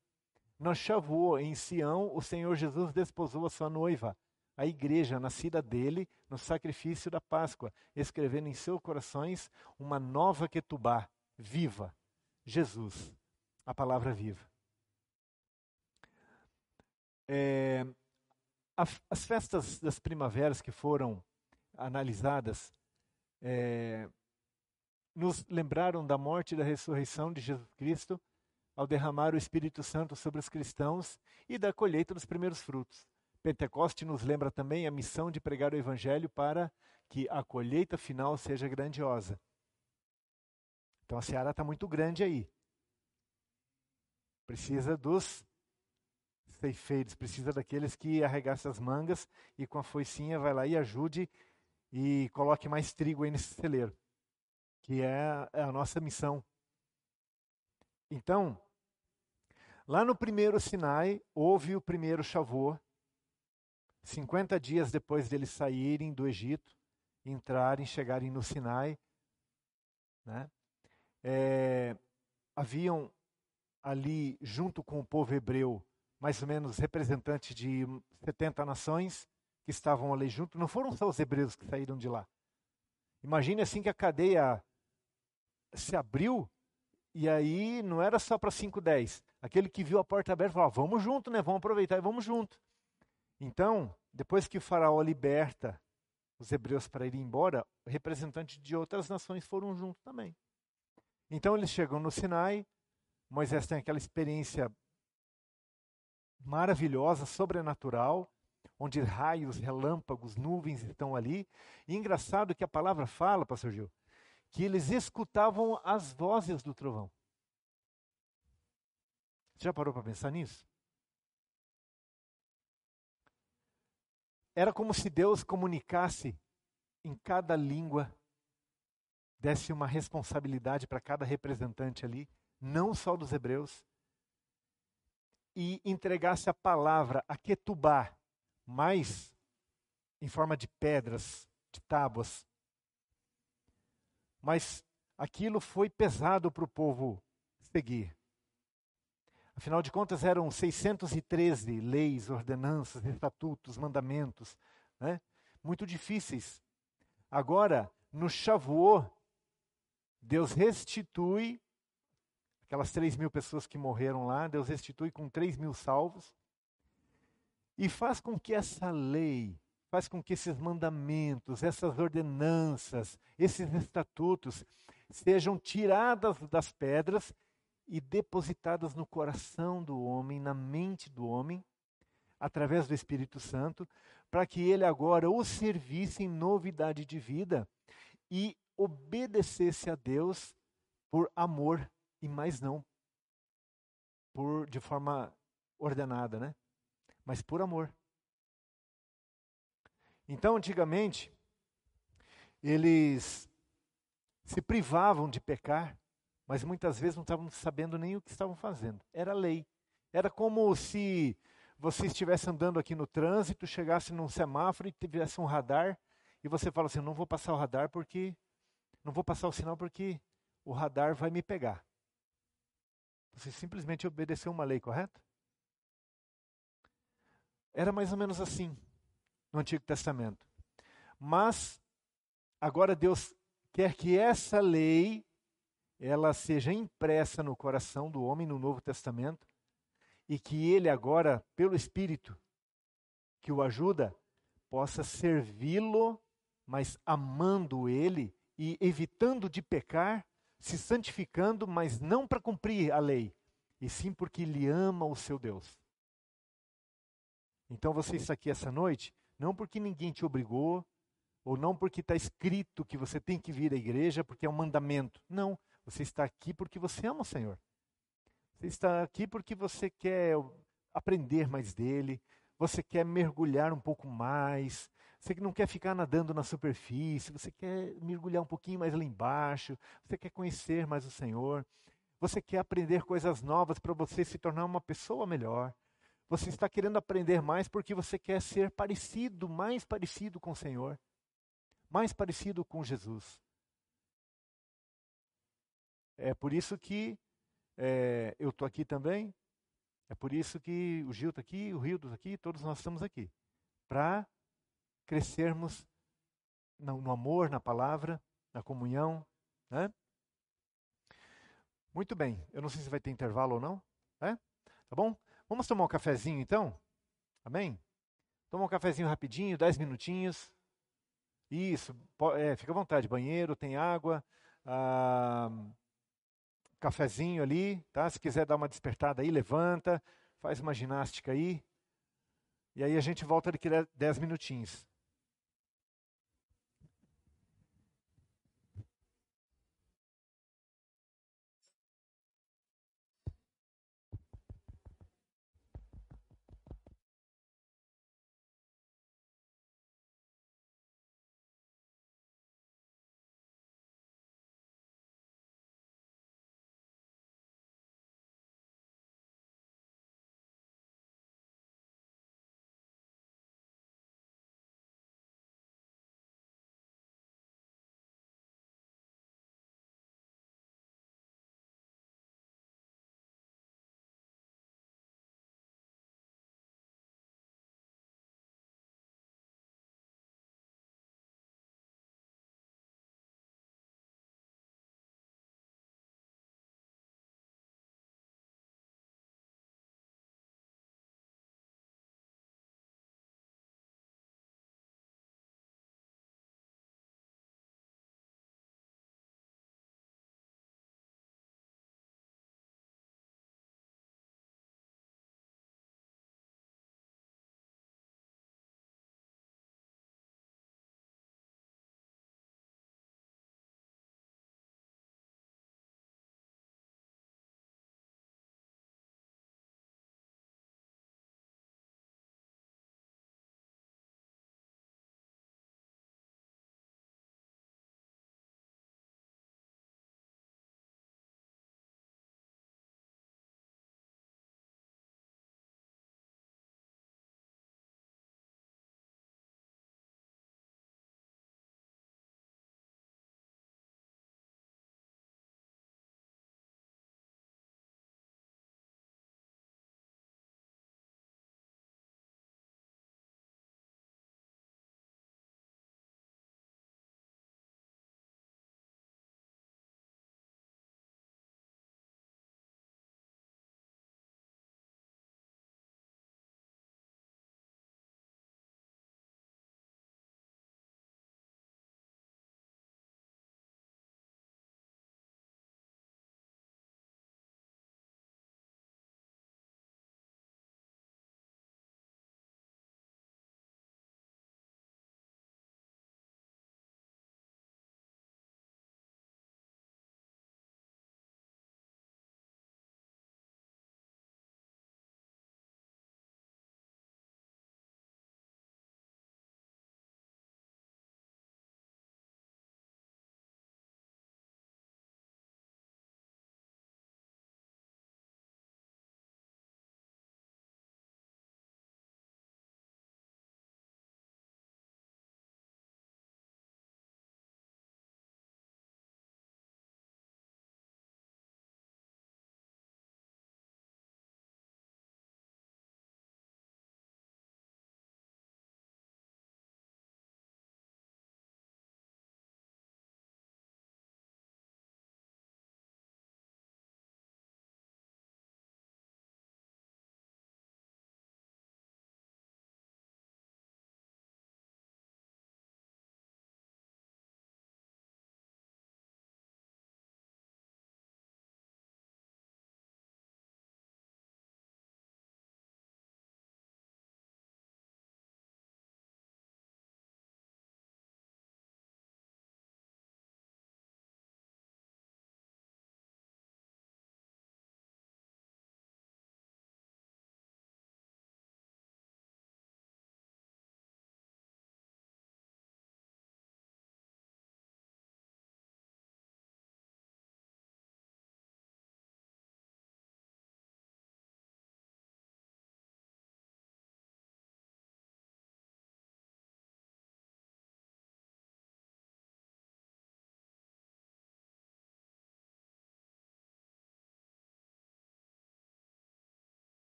[SPEAKER 1] No Shavuot, em Sião, o Senhor Jesus desposou a sua noiva, a igreja nascida dele, no sacrifício da Páscoa, escrevendo em seus corações uma nova Ketubá, viva, Jesus, a palavra viva. É, as festas das primaveras que foram analisadas é, nos lembraram da morte e da ressurreição de Jesus Cristo ao derramar o Espírito Santo sobre os cristãos e da colheita dos primeiros frutos. Pentecoste nos lembra também a missão de pregar o Evangelho para que a colheita final seja grandiosa. Então a seara está muito grande aí. Precisa dos ceifeiros, precisa daqueles que arregaçam as mangas e com a foicinha vai lá e ajude e coloque mais trigo aí nesse celeiro, que é, é a nossa missão. Então, lá no primeiro Sinai, houve o primeiro Shavuot, 50 dias depois deles saírem do Egito, entrarem, chegarem no Sinai, né? É, haviam ali, junto com o povo hebreu, mais ou menos representantes de 70 nações que estavam ali junto. Não foram só os hebreus que saíram de lá. Imagine assim que a cadeia se abriu e aí não era só para 5, 10. Aquele que viu a porta aberta falou: vamos junto, né? Vamos aproveitar e vamos junto. Então, depois que o faraó liberta os hebreus para ir embora, representantes de outras nações foram junto também. Então eles chegam no Sinai, Moisés tem aquela experiência maravilhosa, sobrenatural, onde raios, relâmpagos, nuvens estão ali. E engraçado que a palavra fala, pastor Gil, que eles escutavam as vozes do trovão. Já parou para pensar nisso? Era como se Deus comunicasse em cada língua, desse uma responsabilidade para cada representante ali, não só dos hebreus, e entregasse a palavra, a Ketubá, mais em forma de pedras, de tábuas. Mas aquilo foi pesado para o povo seguir. Afinal de contas, eram 613 leis, ordenanças, estatutos, mandamentos, né? muito difíceis. Agora, no Shavuot, Deus restitui aquelas 3 mil pessoas que morreram lá, Deus restitui com 3 mil salvos e faz com que essa lei, faz com que esses mandamentos, essas ordenanças, esses estatutos sejam tiradas das pedras e depositadas no coração do homem, na mente do homem, através do Espírito Santo, para que ele agora o servisse em novidade de vida e obedecesse a Deus por amor e mais não por de forma ordenada, né? Mas por amor. Então, antigamente, eles se privavam de pecar, mas muitas vezes não estavam sabendo nem o que estavam fazendo. Era lei. Era como se você estivesse andando aqui no trânsito, chegasse num semáforo e tivesse um radar, e você fala assim: não vou passar o radar porque. Não vou passar o sinal porque o radar vai me pegar. Você simplesmente obedeceu uma lei, correto? Era mais ou menos assim no Antigo Testamento. Mas agora Deus quer que essa lei ela seja impressa no coração do homem no Novo Testamento e que ele agora, pelo Espírito que o ajuda, possa servi-lo, mas amando ele e evitando de pecar, se santificando, mas não para cumprir a lei, e sim porque ele ama o seu Deus. Então você está aqui essa noite, não porque ninguém te obrigou, ou não porque está escrito que você tem que vir à igreja porque é um mandamento. Não, você está aqui porque você ama o Senhor. Você está aqui porque você quer aprender mais dele, você quer mergulhar um pouco mais, você não quer ficar nadando na superfície, você quer mergulhar um pouquinho mais lá embaixo, você quer conhecer mais o Senhor, você quer aprender coisas novas para você se tornar uma pessoa melhor. Você está querendo aprender mais porque você quer ser parecido, mais parecido com o Senhor, mais parecido com Jesus. É por isso que é, eu estou aqui também, é por isso que o Gil está aqui, o Rildo está aqui, todos nós estamos aqui. Para crescermos no, no, amor, na palavra, na comunhão. Né? Muito bem, eu não sei se vai ter intervalo ou não. Né? Tá bom? Vamos tomar um cafezinho então? Amém? Toma um cafezinho rapidinho, dez minutinhos. Isso, é, fica à vontade. Banheiro, tem água, ah, cafezinho ali, tá? Se quiser dar uma despertada aí, levanta, faz uma ginástica aí. E aí a gente volta daqui a dez minutinhos.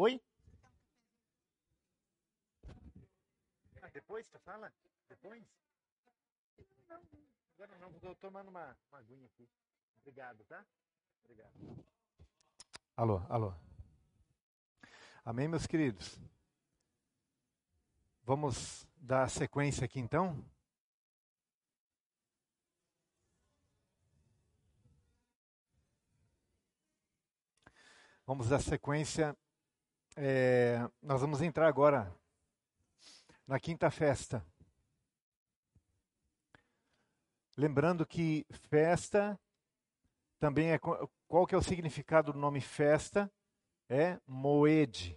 [SPEAKER 1] Oi? Ah, depois você fala? Depois? Não, agora não, estou tomando uma, uma aguinha aqui. Obrigado, tá? Obrigado. Alô, alô. Amém, meus queridos? Vamos dar sequência aqui então? Vamos dar sequência. É, nós vamos entrar agora na quinta festa. Lembrando que festa também é qual que é o significado do nome festa? É moed.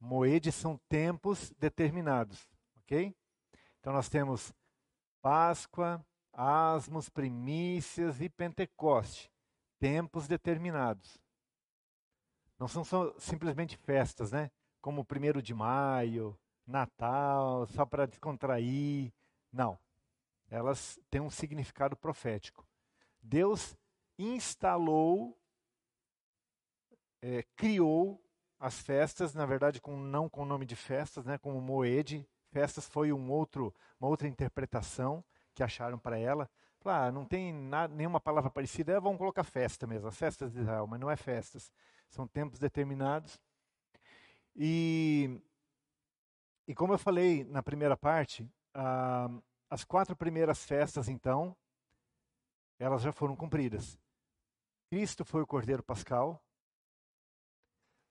[SPEAKER 1] Moed são tempos determinados, ok? Então nós temos Páscoa, Asmos, Primícias e Pentecoste, tempos determinados. Não são só, simplesmente festas, né? Como o primeiro de maio, Natal, só para descontrair. Não. Elas têm um significado profético. Deus instalou, é, criou as festas, na verdade, com, não com o nome de festas, né, como Moed. Festas foi um outro, uma outra interpretação que acharam para ela. Ah, não tem nada, nenhuma palavra parecida, é, vamos colocar festa mesmo, as festas de Israel, mas não é festas são tempos determinados. E, e como eu falei na primeira parte, ah, as quatro primeiras festas, então, elas já foram cumpridas. Cristo foi o Cordeiro Pascal.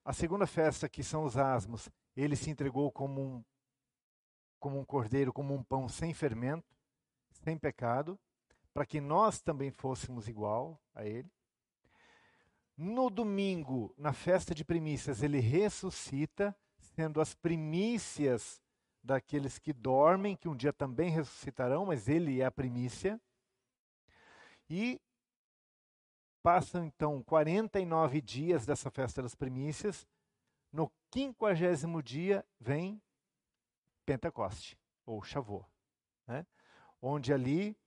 [SPEAKER 1] A segunda festa, que são os asmos, ele se entregou como um, como um cordeiro, como um pão sem fermento, sem pecado, para que nós também fôssemos igual a ele. No domingo, na festa de primícias, ele ressuscita, sendo as primícias daqueles que dormem, que um dia também ressuscitarão, mas ele é a primícia. E passam então 49 dias dessa festa das primícias. No quinquagésimo dia vem Pentecoste, ou Shavuot, né? onde ali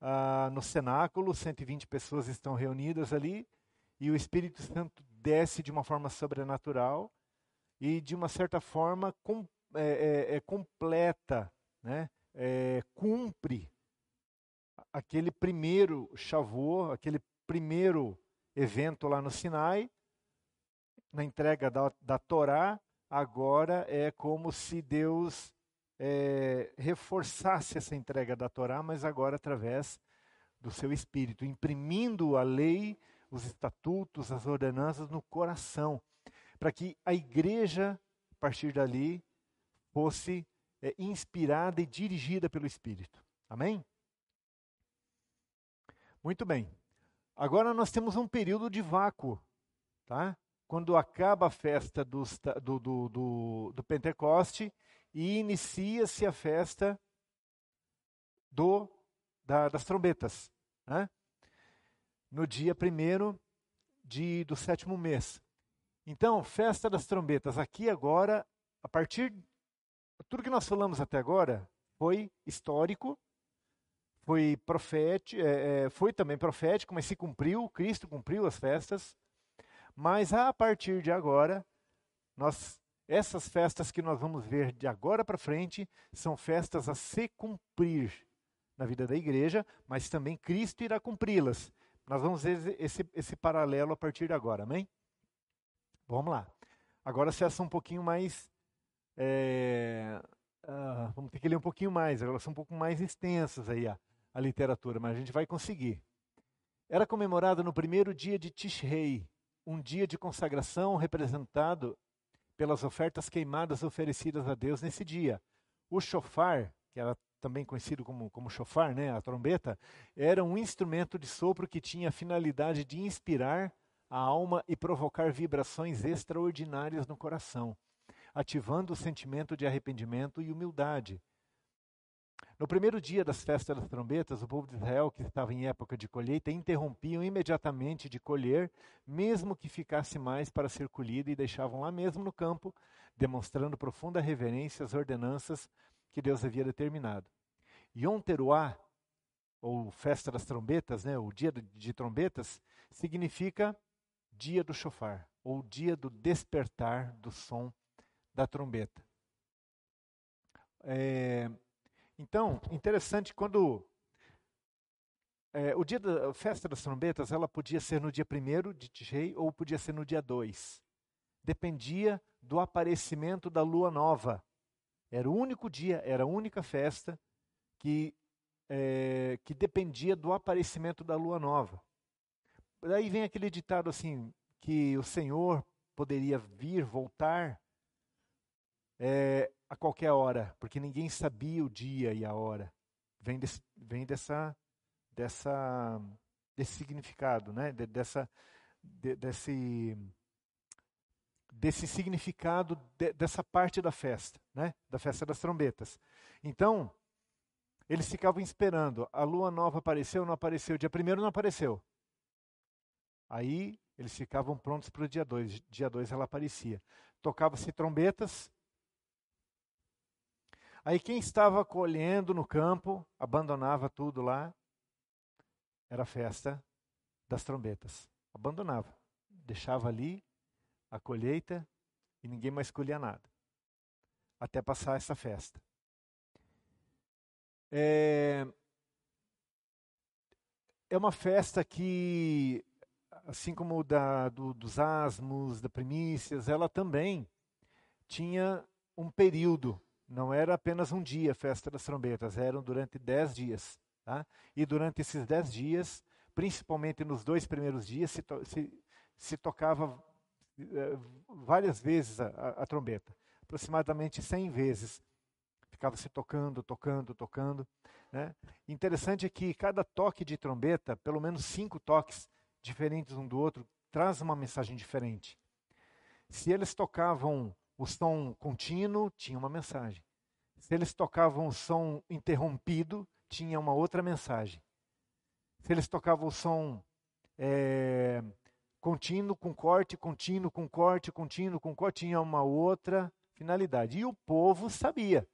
[SPEAKER 1] ah, no cenáculo 120 pessoas estão reunidas ali e o Espírito Santo desce de uma forma sobrenatural e de uma certa forma com, é, é, é completa, né? É, cumpre aquele primeiro chavô, aquele primeiro evento lá no Sinai, na entrega da, da Torá, agora é como se Deus é, reforçasse essa entrega da Torá, mas agora através do seu Espírito, imprimindo a lei os estatutos, as ordenanças no coração, para que a igreja, a partir dali, fosse é, inspirada e dirigida pelo Espírito. Amém? Muito bem. Agora nós temos um período de vácuo, tá? Quando acaba a festa do, do, do, do Pentecoste e inicia-se a festa do, da, das trombetas. Né? No dia primeiro de, do sétimo mês. Então, festa das trombetas. Aqui agora, a partir. Tudo que nós falamos até agora foi histórico, foi profético, é, é, foi também profético, mas se cumpriu, Cristo cumpriu as festas. Mas a partir de agora, nós, essas festas que nós vamos ver de agora para frente são festas a se cumprir na vida da igreja, mas também Cristo irá cumpri-las. Nós vamos ver esse, esse paralelo a partir de agora, amém? Vamos lá. Agora acessa um pouquinho mais. É, uh, vamos ter que ler um pouquinho mais, elas são um pouco mais extensas aí a, a literatura, mas a gente vai conseguir. Era comemorado no primeiro dia de Tishrei, um dia de consagração representado pelas ofertas queimadas oferecidas a Deus nesse dia. O shofar, que era também conhecido como, como chofar, né, a trombeta, era um instrumento de sopro que tinha a finalidade de inspirar a alma e provocar vibrações extraordinárias no coração, ativando o sentimento de arrependimento e humildade. No primeiro dia das festas das trombetas, o povo de Israel, que estava em época de colheita, interrompiam imediatamente de colher, mesmo que ficasse mais para ser colhido, e deixavam lá mesmo no campo, demonstrando profunda reverência às ordenanças que Deus havia determinado. Yom Teruah, ou festa das trombetas, né, o dia de trombetas, significa dia do chofar, ou dia do despertar do som da trombeta. É, então, interessante quando é, o dia da festa das trombetas, ela podia ser no dia 1 de Tishrei ou podia ser no dia 2. Dependia do aparecimento da lua nova. Era o único dia, era a única festa que, é, que dependia do aparecimento da lua nova. Daí vem aquele ditado assim, que o Senhor poderia vir, voltar é, a qualquer hora, porque ninguém sabia o dia e a hora. Vem, desse, vem dessa dessa desse significado, né? De, dessa de, desse desse significado de, dessa parte da festa, né? Da festa das trombetas. Então, eles ficavam esperando. A lua nova apareceu, não apareceu. Dia primeiro não apareceu. Aí eles ficavam prontos para o dia 2. Dia 2 ela aparecia. Tocava-se trombetas. Aí quem estava colhendo no campo abandonava tudo lá era a festa das trombetas. Abandonava, deixava ali a colheita e ninguém mais colhia nada, até passar essa festa. É, é uma festa que, assim como da, do, dos asmos, da primícias, ela também tinha um período, não era apenas um dia a festa das trombetas, eram durante dez dias. Tá? E durante esses dez dias, principalmente nos dois primeiros dias, se, to se, se tocava eh, várias vezes a, a, a, trombeta, aproximadamente cem vezes. Ficava se tocando, tocando, tocando. Né? Interessante é que cada toque de trombeta, pelo menos cinco toques diferentes um do outro, traz uma mensagem diferente. Se eles tocavam o som contínuo, tinha uma mensagem. Se eles tocavam o som interrompido, tinha uma outra mensagem. Se eles tocavam o som é, contínuo com corte, contínuo com corte, contínuo com corte, tinha uma outra finalidade. E o povo sabia.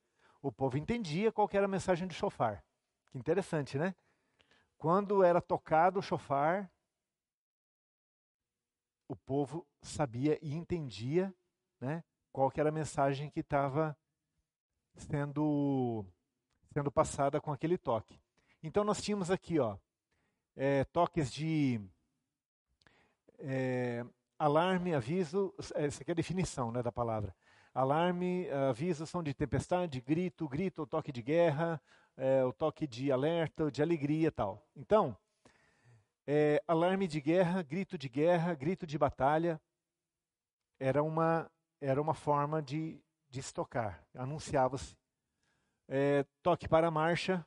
[SPEAKER 1] O povo entendia qual era a mensagem do chofar. Que interessante, né? Quando era tocado o chofar, o povo sabia e entendia né, qual era a mensagem que estava sendo sendo passada com aquele toque. Então nós tínhamos aqui, ó, é, toques de é, alarme, aviso, essa aqui é a definição né, da palavra. Alarme, aviso, som de tempestade, grito, grito, o toque de guerra, é, o toque de alerta, de alegria tal. Então, é, alarme de guerra, grito de guerra, grito de batalha, era uma, era uma forma de, de estocar. Anunciava-se é, toque para a marcha,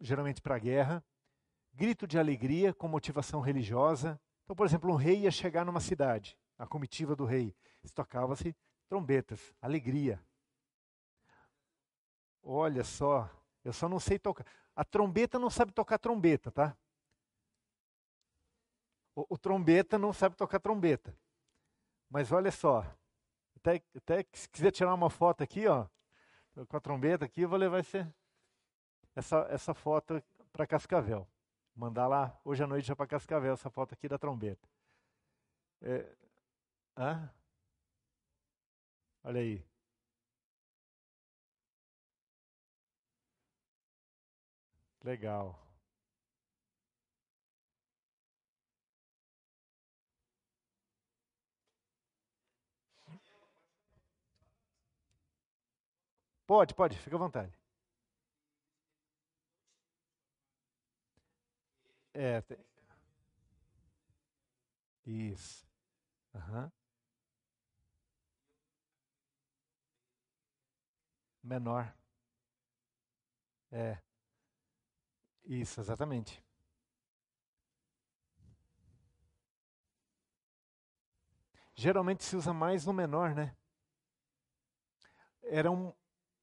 [SPEAKER 1] geralmente para a guerra, grito de alegria com motivação religiosa. Então, por exemplo, um rei ia chegar numa cidade, a comitiva do rei, tocava-se trombetas, alegria. Olha só, eu só não sei tocar. A trombeta não sabe tocar trombeta, tá? O, o trombeta não sabe tocar trombeta. Mas olha só, até, até se quiser tirar uma foto aqui, ó, com a trombeta aqui, eu vou levar esse, essa, essa foto para Cascavel. Mandar lá hoje à noite já para Cascavel essa foto aqui da trombeta. É, hã? Olha aí. Legal. Pode, pode, fica à vontade. É, tem... Isso. Uhum. Menor. É. Isso, exatamente. Geralmente se usa mais no menor, né? Era um,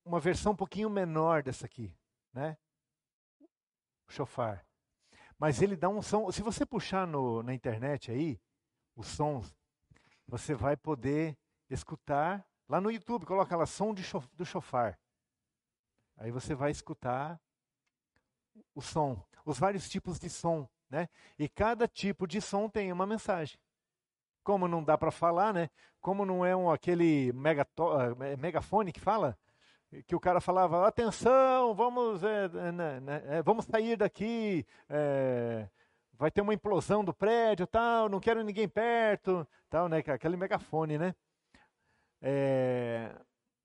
[SPEAKER 1] uma versão um pouquinho menor dessa aqui, né? O chofar. Mas ele dá um som. Se você puxar no, na internet aí, os sons, você vai poder escutar. Lá no YouTube, coloca lá som de, do chofar. Aí você vai escutar o som, os vários tipos de som né? E cada tipo de som tem uma mensagem. Como não dá para falar, né? Como não é um, aquele é, megafone que fala, que o cara falava, atenção, vamos, é, é, vamos sair daqui, vai ter uma implosão do prédio, tal, não quero ninguém perto, tal, né? Aquele megafone, né? É,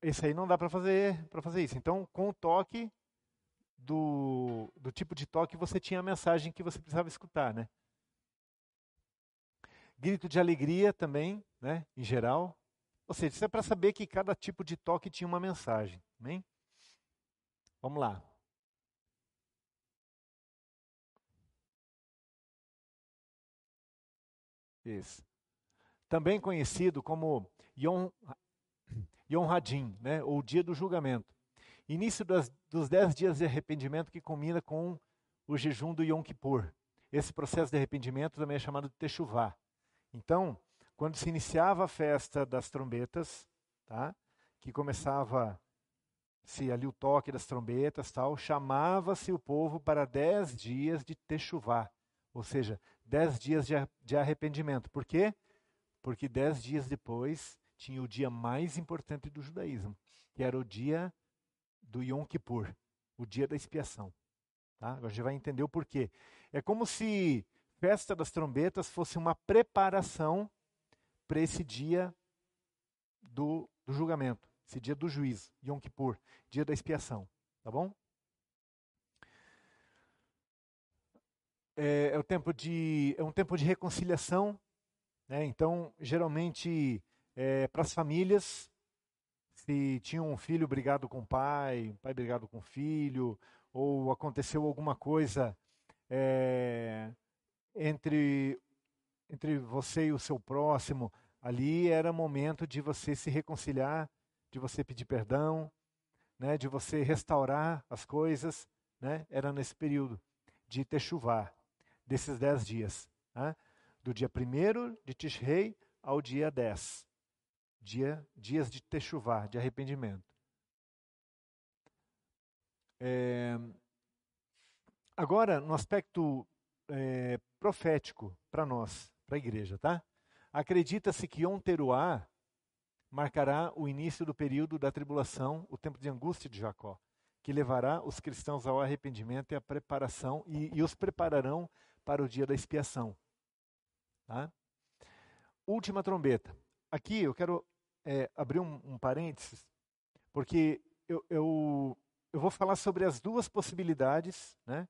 [SPEAKER 1] esse aí não dá para fazer para fazer isso. Então, com o toque do, do tipo de toque, você tinha a mensagem que você precisava escutar, né? Grito de alegria também, né? Em geral. Ou seja, isso é para saber que cada tipo de toque tinha uma mensagem. Vamos lá. Isso. Também conhecido como Yom, Yom Hadin, né? ou Dia do Julgamento. Início das, dos dez dias de arrependimento que combina com o jejum do Yom Kippur. Esse processo de arrependimento também é chamado de Teshuvah. Então, quando se iniciava a festa das trombetas, tá? que começava se ali o toque das trombetas, tal, chamava-se o povo para dez dias de Teshuvah, ou seja, dez dias de, de arrependimento. Por quê? Porque dez dias depois tinha o dia mais importante do judaísmo, que era o dia do Yom Kippur, o dia da expiação. Tá? Agora a gente vai entender o porquê. É como se festa das trombetas fosse uma preparação para esse dia do, do, julgamento, esse dia do juízo, Yom Kippur, dia da expiação. Tá bom? É, é, o tempo de, é um tempo de reconciliação. Né? Então, geralmente, é, para as famílias, se tinha um filho brigado com o pai, um pai brigado com o filho, ou aconteceu alguma coisa é, entre, entre você e o seu próximo, ali era momento de você se reconciliar, de você pedir perdão, né, de você restaurar as coisas. Né, era nesse período de Techuvá, desses dez dias. Né, do dia 1 de Tishrei ao dia 10 dia, dias de techuvá, de arrependimento. É, agora, no aspecto é, profético para nós, para a igreja, tá? Acredita-se que Yom Teruah marcará o início do período da tribulação, o tempo de angústia de Jacó, que levará os cristãos ao arrependimento e à preparação e, e os prepararão para o dia da expiação. Tá? Última trombeta. Aqui eu quero é, abrir um, um parênteses, porque eu, eu, eu vou falar sobre as duas possibilidades, né,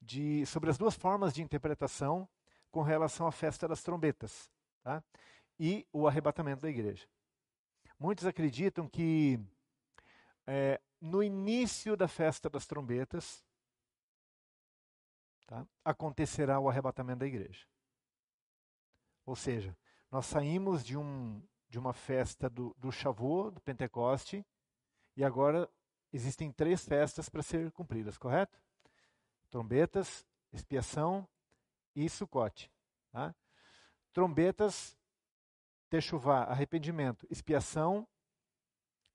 [SPEAKER 1] de, sobre as duas formas de interpretação com relação à festa das trombetas tá, e o arrebatamento da igreja. Muitos acreditam que é, no início da festa das trombetas tá, acontecerá o arrebatamento da igreja. Ou seja, nós saímos de um, de uma festa do, do Shavuot, do Pentecoste, e agora existem três festas para ser cumpridas, correto? Trombetas, expiação e Sucote. Tá? Trombetas, Techuvá, arrependimento, expiação,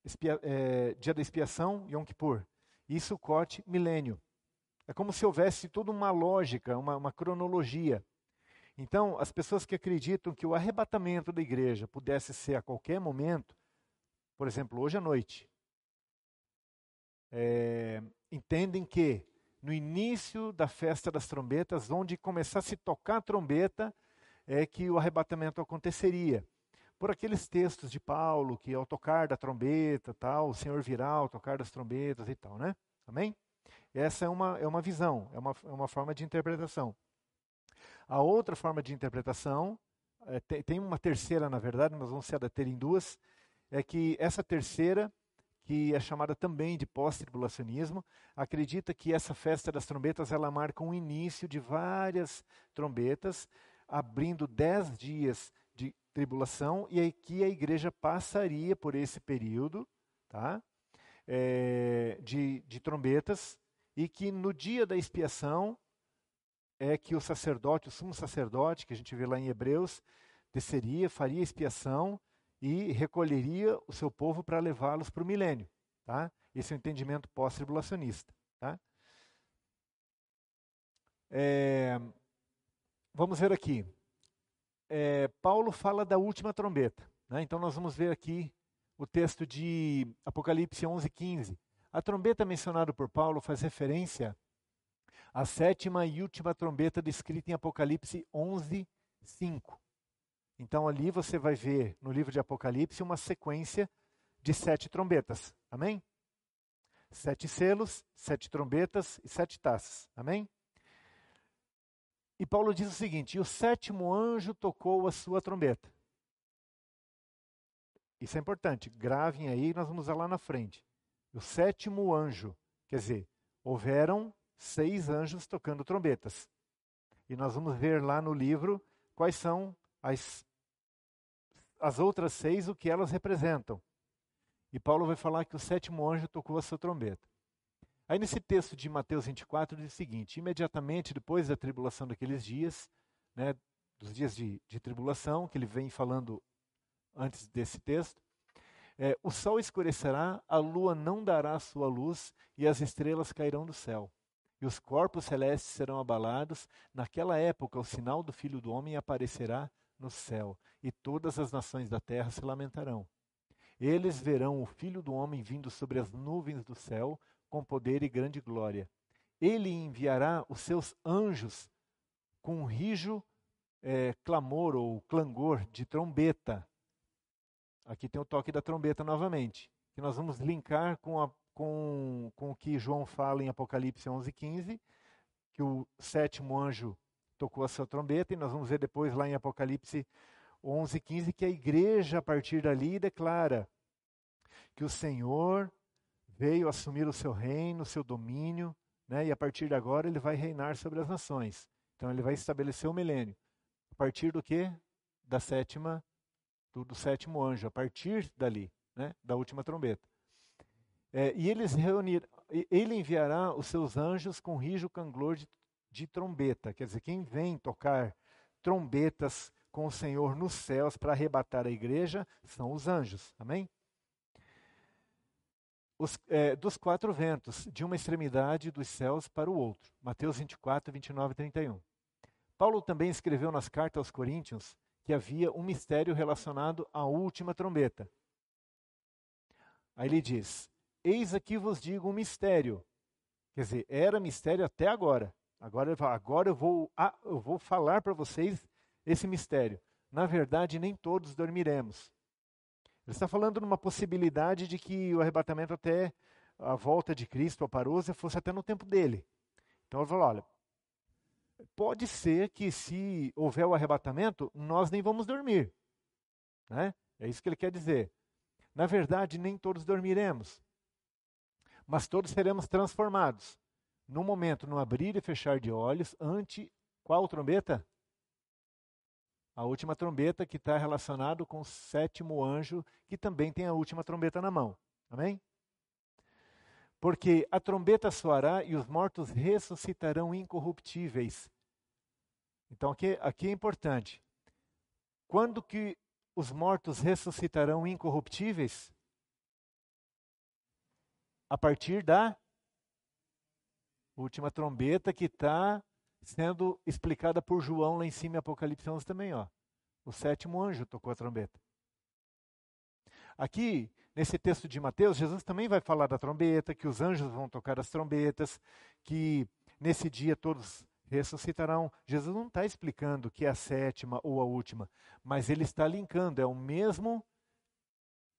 [SPEAKER 1] expia, é, dia da expiação, Yom Kippur, e Sucote, milênio. É como se houvesse toda uma lógica, uma, uma cronologia. Então, as pessoas que acreditam que o arrebatamento da igreja pudesse ser a qualquer momento, por exemplo, hoje à noite, é, entendem que no início da festa das trombetas, onde começasse a tocar a trombeta, é que o arrebatamento aconteceria. Por aqueles textos de Paulo, que ao tocar da trombeta, tal, o Senhor virá ao tocar das trombetas e tal, né? Amém? Essa é uma, é uma visão, é uma, é uma forma de interpretação. A outra forma de interpretação, é, tem, tem, uma terceira, na verdade, mas vamos se adeter em duas, é que essa terceira, que é chamada também de pós-tribulacionismo, acredita que essa festa das trombetas ela marca um início de várias trombetas, abrindo dez dias de tribulação, e aí que a igreja passaria por esse período tá? É, de, de trombetas, e que no dia da expiação é que o sacerdote, o sumo sacerdote, que a gente vê lá em Hebreus, desceria, faria expiação e recolheria o seu povo para levá-los para o milênio. Tá? Esse é o entendimento pós-tribulacionista. Tá? É, vamos ver aqui. É, Paulo fala da última trombeta. Né? Então nós vamos ver aqui o texto de Apocalipse 11, 15. A trombeta mencionada por Paulo faz referência à sétima e última trombeta descrita em Apocalipse 11, 5. Então ali você vai ver no livro de Apocalipse uma sequência de sete trombetas. Amém? Sete selos, sete trombetas e sete taças. Amém? E Paulo diz o seguinte: e o sétimo anjo tocou a sua trombeta. Isso é importante, gravem aí, nós vamos usar lá na frente. O sétimo anjo, quer dizer, houveram seis anjos tocando trombetas. E nós vamos ver lá no livro quais são as, as outras seis, o que elas representam. E Paulo vai falar que o sétimo anjo tocou a sua trombeta. Aí nesse texto de Mateus 24 diz o seguinte: imediatamente depois da tribulação daqueles dias, né, dos dias de, de tribulação, que ele vem falando antes desse texto, é, o sol escurecerá, a lua não dará sua luz e as estrelas cairão do céu. E os corpos celestes serão abalados. Naquela época, o sinal do Filho do Homem aparecerá no céu, e todas as nações da terra se lamentarão. Eles verão o Filho do Homem vindo sobre as nuvens do céu, com poder e grande glória. Ele enviará os seus anjos com um rijo é, clamor ou clangor de trombeta. Aqui tem o toque da trombeta novamente, que nós vamos linkar com, a, com, com o que João fala em Apocalipse 11:15, que o sétimo anjo tocou a sua trombeta, e nós vamos ver depois lá em Apocalipse 11:15 que a igreja a partir dali declara que o Senhor veio assumir o seu reino, o seu domínio, né? e a partir de agora ele vai reinar sobre as nações. Então ele vai estabelecer o milênio. A partir do que? Da sétima, do, do sétimo anjo, a partir dali, né? da última trombeta. É, e eles reunir, ele enviará os seus anjos com rijo canglor de, de trombeta. Quer dizer, quem vem tocar trombetas com o Senhor nos céus para arrebatar a igreja são os anjos. Amém? os, é, dos quatro ventos, de uma extremidade dos céus para o outro. Mateus 24, 29 e 31. Paulo também escreveu nas cartas aos Coríntios que havia um mistério relacionado à última trombeta. Aí ele diz: Eis aqui vos digo um mistério. Quer dizer, era mistério até agora. Agora, agora eu, vou, ah, eu vou falar para vocês esse mistério. Na verdade, nem todos dormiremos ele está falando numa possibilidade de que o arrebatamento até a volta de Cristo, a parousia, fosse até no tempo dele. Então ele falou: olha, pode ser que se houver o arrebatamento, nós nem vamos dormir. Né? É isso que ele quer dizer. Na verdade, nem todos dormiremos, mas todos seremos transformados. No momento, no abrir e fechar de olhos, ante qual trombeta? a última trombeta que está relacionado com o sétimo anjo, que também tem a última trombeta na mão. Amém? Porque a trombeta soará e os mortos ressuscitarão incorruptíveis. Então aqui, aqui é importante. Quando que os mortos ressuscitarão incorruptíveis? A partir da última trombeta que está sendo explicada por João lá em cima em Apocalipse 11 também, ó. O sétimo anjo tocou a trombeta. Aqui, nesse texto de Mateus, Jesus também vai falar da trombeta, que os anjos vão tocar as trombetas, que nesse dia todos ressuscitarão. Jesus não está explicando que é a sétima ou a última, mas ele está linkando, é o mesmo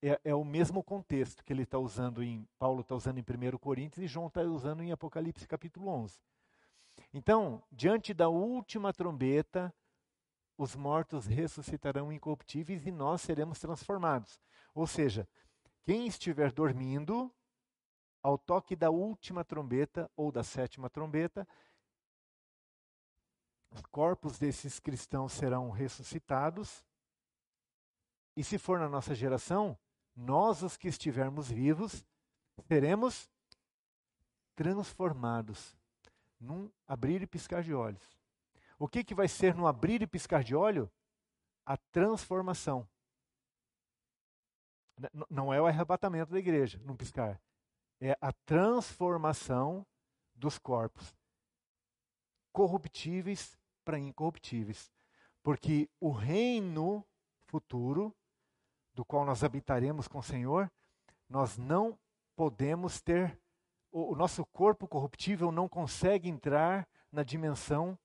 [SPEAKER 1] é, é o mesmo contexto que ele está usando em Paulo está usando em 1 Coríntios e João está usando em Apocalipse capítulo 11. Então, diante da última trombeta, os mortos ressuscitarão incorruptíveis e nós seremos transformados. Ou seja, quem estiver dormindo, ao toque da última trombeta ou da sétima trombeta, os corpos desses cristãos serão ressuscitados. E se for na nossa geração, nós, os que estivermos vivos, seremos transformados num abrir e piscar de olhos. O que, que vai ser no abrir e piscar de olho? A transformação. Não é o arrebatamento da igreja, num piscar. É a transformação dos corpos corruptíveis para incorruptíveis. Porque o reino futuro, do qual nós habitaremos com o Senhor, nós não podemos ter, o, o nosso corpo corruptível não consegue entrar na dimensão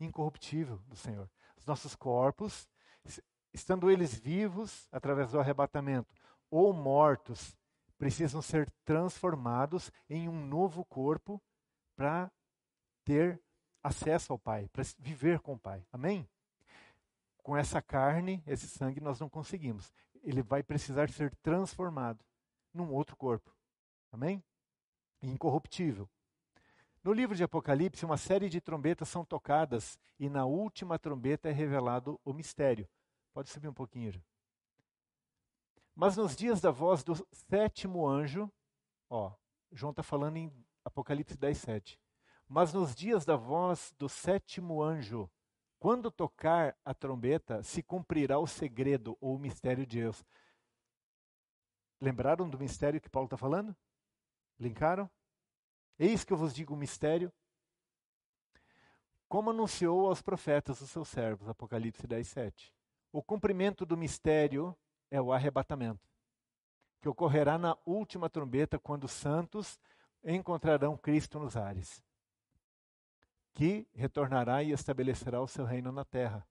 [SPEAKER 1] incorruptível do Senhor. Os nossos corpos, estando eles vivos através do arrebatamento ou mortos, precisam ser transformados em um novo corpo para ter acesso ao Pai, para viver com o Pai. Amém? Com essa carne, esse sangue, nós não conseguimos. Ele vai precisar ser transformado num outro corpo. Amém? Incorruptível. No livro de Apocalipse, uma série de trombetas são tocadas e na última trombeta é revelado o mistério. Pode subir um pouquinho. Mas nos dias da voz do sétimo anjo, ó, João está falando em Apocalipse 10, 7. Mas nos dias da voz do sétimo anjo, quando tocar a trombeta, se cumprirá o segredo ou o mistério de Deus. Lembraram do mistério que Paulo está falando? Linkaram? Eis que eu vos digo o mistério. Como anunciou aos profetas os seus servos, Apocalipse 10, 7. O cumprimento do mistério é o arrebatamento, que ocorrerá na última trombeta, quando os santos encontrarão Cristo nos ares, que retornará e estabelecerá o seu reino na terra.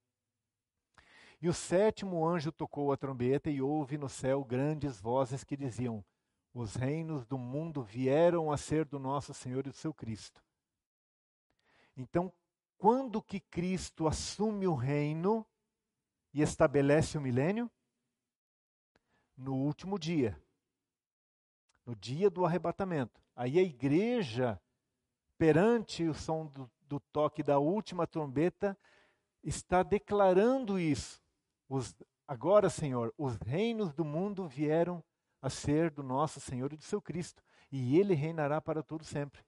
[SPEAKER 1] E o sétimo anjo tocou a trombeta e houve no céu grandes vozes que diziam: Os reinos do mundo vieram a ser do nosso Senhor e do seu Cristo. Então, quando que Cristo assume o reino e estabelece o milênio? No último dia, no dia do arrebatamento. Aí a igreja, perante o som do, do toque da última trombeta, está declarando isso. Os, agora, Senhor, os reinos do mundo vieram a ser do nosso Senhor e do seu Cristo, e ele reinará para todo sempre.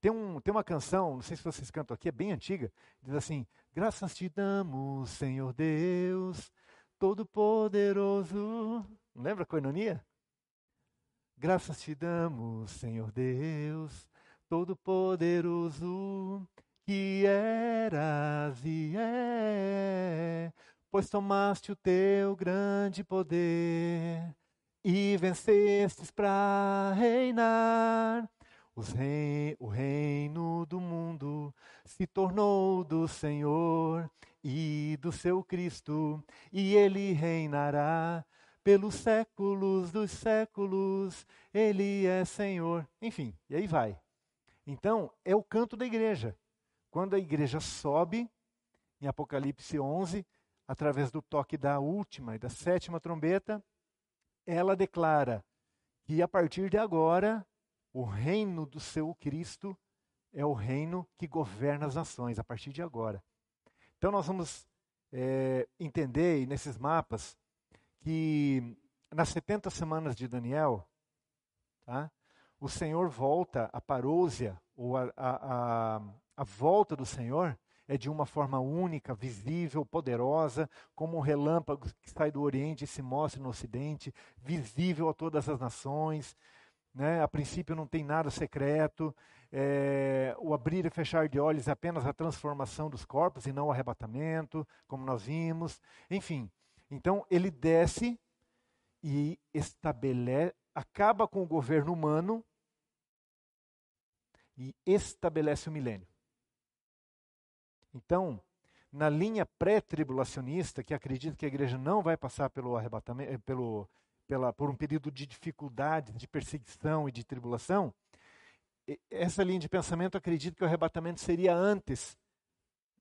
[SPEAKER 1] Tem, um, tem uma canção, não sei se vocês cantam aqui, é bem antiga, diz assim: Graças te damos, Senhor Deus, Todo-Poderoso. Lembra a coinonia? Graças te damos, Senhor Deus, Todo-Poderoso, que eras e é pois tomaste o teu grande poder e vencestes para reinar. Rei, o reino do mundo se tornou do Senhor e do seu Cristo, e ele reinará pelos séculos dos séculos, ele é Senhor. Enfim, e aí vai. Então, é o canto da igreja. Quando a igreja sobe, em Apocalipse 11, através do toque da última e da sétima trombeta, ela declara que a partir de agora, o reino do seu Cristo é o reino que governa as nações, a partir de agora. Então, nós vamos é, entender nesses mapas que nas 70 semanas de Daniel, tá, o Senhor volta, a parousia, ou a, a, a, a volta do Senhor, é de uma forma única, visível, poderosa, como um relâmpago que sai do Oriente e se mostra no Ocidente, visível a todas as nações. Né? A princípio não tem nada secreto. É, o abrir e fechar de olhos é apenas a transformação dos corpos e não o arrebatamento, como nós vimos. Enfim, então ele desce e estabelece, acaba com o governo humano e estabelece o milênio. Então, na linha pré-tribulacionista, que acredita que a igreja não vai passar pelo arrebatamento, eh, pelo, pela, por um período de dificuldade, de perseguição e de tribulação, essa linha de pensamento acredita que o arrebatamento seria antes,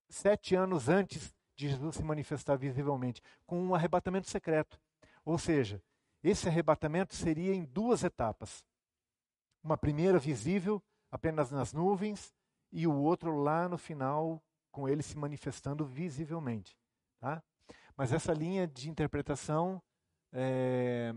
[SPEAKER 1] sete anos antes de Jesus se manifestar visivelmente, com um arrebatamento secreto. Ou seja, esse arrebatamento seria em duas etapas. Uma primeira visível, apenas nas nuvens, e o outro lá no final, com ele se manifestando visivelmente. Tá? Mas essa linha de interpretação é,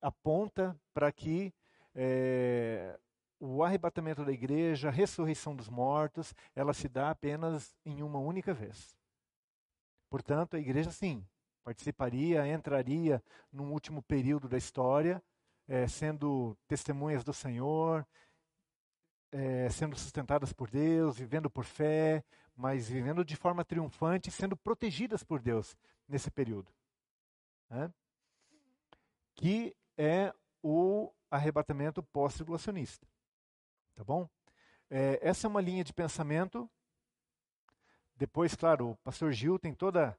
[SPEAKER 1] aponta para que é, o arrebatamento da igreja, a ressurreição dos mortos, ela se dá apenas em uma única vez. Portanto, a igreja sim participaria, entraria num último período da história, é, sendo testemunhas do Senhor, é, sendo sustentadas por Deus, vivendo por fé, mas vivendo de forma triunfante, sendo protegidas por Deus nesse período. Né? Que é o arrebatamento pós-tribulacionista. Tá bom? É, essa é uma linha de pensamento. Depois, claro, o pastor Gil tem toda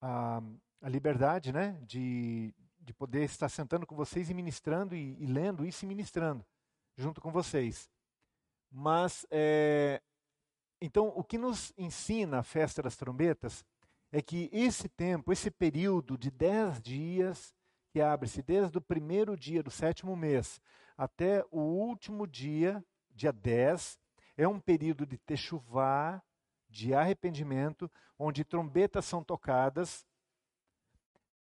[SPEAKER 1] a, a liberdade né, de, de poder estar sentando com vocês e ministrando e, e lendo isso e ministrando junto com vocês. Mas, é, então, o que nos ensina a festa das trombetas é que esse tempo, esse período de dez dias, que abre-se desde o primeiro dia do sétimo mês até o último dia, dia 10, é um período de techuvá, de arrependimento, onde trombetas são tocadas.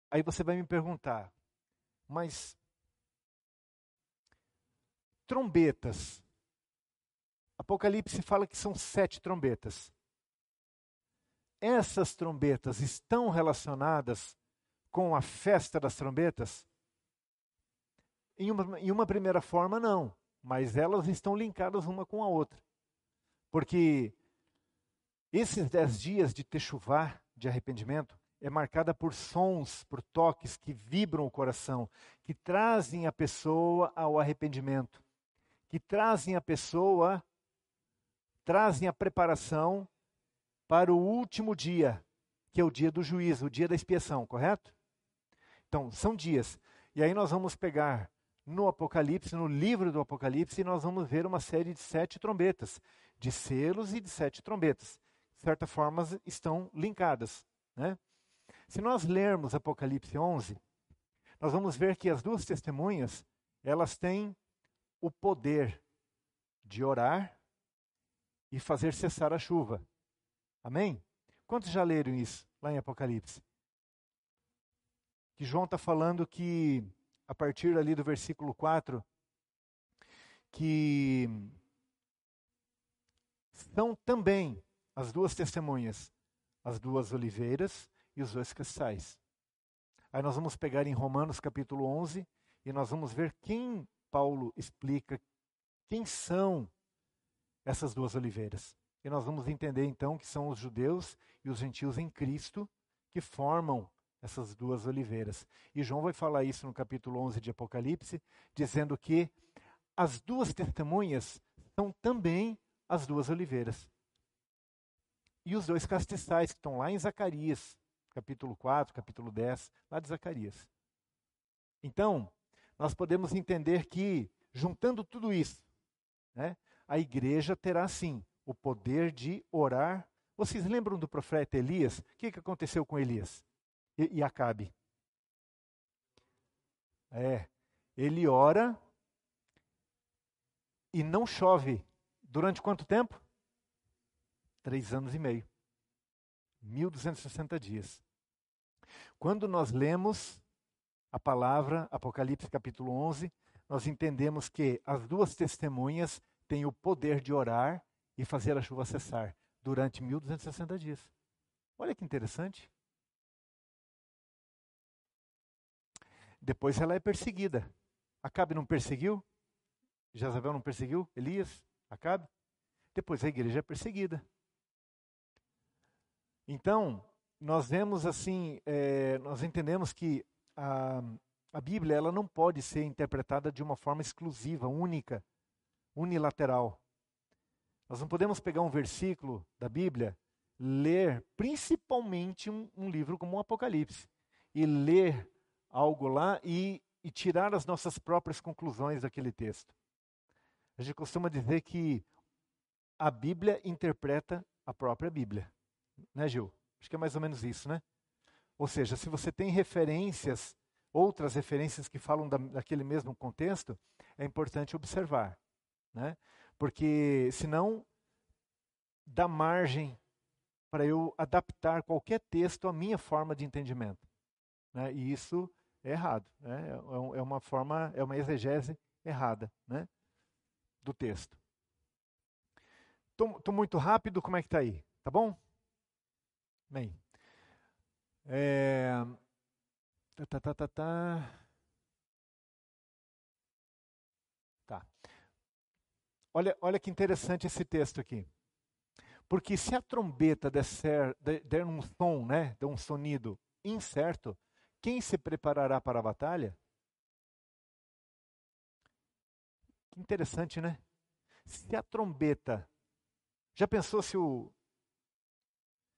[SPEAKER 1] Aí você vai me perguntar, mas trombetas. Apocalipse fala que são sete trombetas. Essas trombetas estão relacionadas com a festa das trombetas? Em uma, em uma primeira forma, não, mas elas estão linkadas uma com a outra. Porque esses dez dias de techuvá, de arrependimento, é marcada por sons, por toques que vibram o coração, que trazem a pessoa ao arrependimento que trazem a pessoa, trazem a preparação para o último dia, que é o dia do juízo, o dia da expiação, correto? Então, são dias. E aí nós vamos pegar no Apocalipse, no livro do Apocalipse, e nós vamos ver uma série de sete trombetas, de selos e de sete trombetas. De certa forma, estão linkadas. Né? Se nós lermos Apocalipse 11, nós vamos ver que as duas testemunhas, elas têm o poder de orar e fazer cessar a chuva. Amém? Quantos já leram isso lá em Apocalipse? Que João está falando que, a partir ali do versículo 4, que são também as duas testemunhas, as duas oliveiras e os dois cristais. Aí nós vamos pegar em Romanos capítulo 11 e nós vamos ver quem Paulo explica quem são essas duas oliveiras. E nós vamos entender então que são os judeus e os gentios em Cristo que formam essas duas oliveiras. E João vai falar isso no capítulo 11 de Apocalipse, dizendo que as duas testemunhas são também as duas oliveiras. E os dois castiçais que estão lá em Zacarias, capítulo 4, capítulo 10, lá de Zacarias. Então, nós podemos entender que, juntando tudo isso, né, a igreja terá sim o poder de orar. Vocês lembram do profeta Elias? O que, que aconteceu com Elias e, e Acabe? É, ele ora e não chove. Durante quanto tempo? Três anos e meio. 1260 dias. Quando nós lemos a palavra, Apocalipse capítulo 11, nós entendemos que as duas testemunhas têm o poder de orar e fazer a chuva cessar durante 1260 dias. Olha que interessante. Depois ela é perseguida. Acabe não perseguiu? Jezabel não perseguiu? Elias? Acabe? Depois a igreja é perseguida. Então, nós vemos assim, é, nós entendemos que a, a Bíblia ela não pode ser interpretada de uma forma exclusiva, única, unilateral. Nós não podemos pegar um versículo da Bíblia, ler principalmente um, um livro como o Apocalipse, e ler algo lá e, e tirar as nossas próprias conclusões daquele texto. A gente costuma dizer que a Bíblia interpreta a própria Bíblia. Né, Gil? Acho que é mais ou menos isso, né? Ou seja, se você tem referências, outras referências que falam da, daquele mesmo contexto, é importante observar. Né? Porque senão dá margem para eu adaptar qualquer texto à minha forma de entendimento. Né? E isso é errado. Né? É, é uma forma, é uma exegese errada né? do texto. Estou muito rápido, como é que está aí? Tá bom? Bem. É... Tá, tá, tá, tá, tá. Olha, olha que interessante esse texto aqui. Porque se a trombeta der, der um som, né, der um sonido incerto, quem se preparará para a batalha? Que interessante, né? Se a trombeta. Já pensou se o,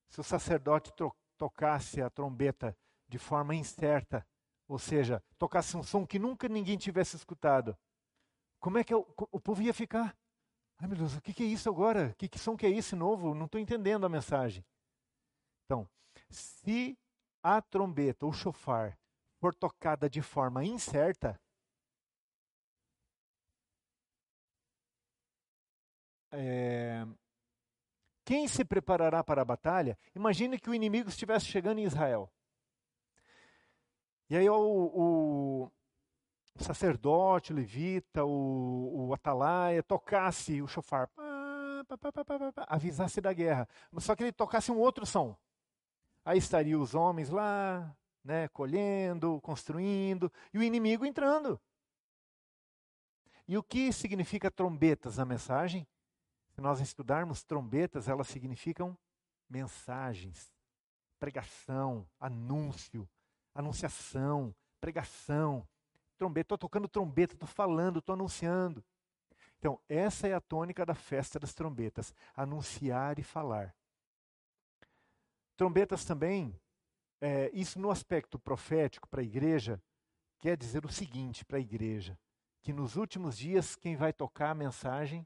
[SPEAKER 1] se o sacerdote tocasse a trombeta de forma incerta, ou seja, tocasse um som que nunca ninguém tivesse escutado? Como é que o, o povo ia ficar? Ai meu Deus, o que, é isso agora? Que, que som que é esse novo? Não estou entendendo a mensagem. Então, se a trombeta, o chofar, for tocada de forma incerta, é, quem se preparará para a batalha? Imagine que o inimigo estivesse chegando em Israel. E aí o, o sacerdote, o levita, o, o atalaia tocasse o chofar, avisasse da guerra. Só que ele tocasse um outro som. Aí estariam os homens lá, né, colhendo, construindo, e o inimigo entrando. E o que significa trombetas na mensagem? Se nós estudarmos trombetas, elas significam mensagens, pregação, anúncio, anunciação, pregação. Trombeta, estou tocando trombeta, estou falando, estou anunciando. Então, essa é a tônica da festa das trombetas: anunciar e falar. Trombetas também, é, isso no aspecto profético para a igreja, quer dizer o seguinte para a igreja: que nos últimos dias quem vai tocar a mensagem,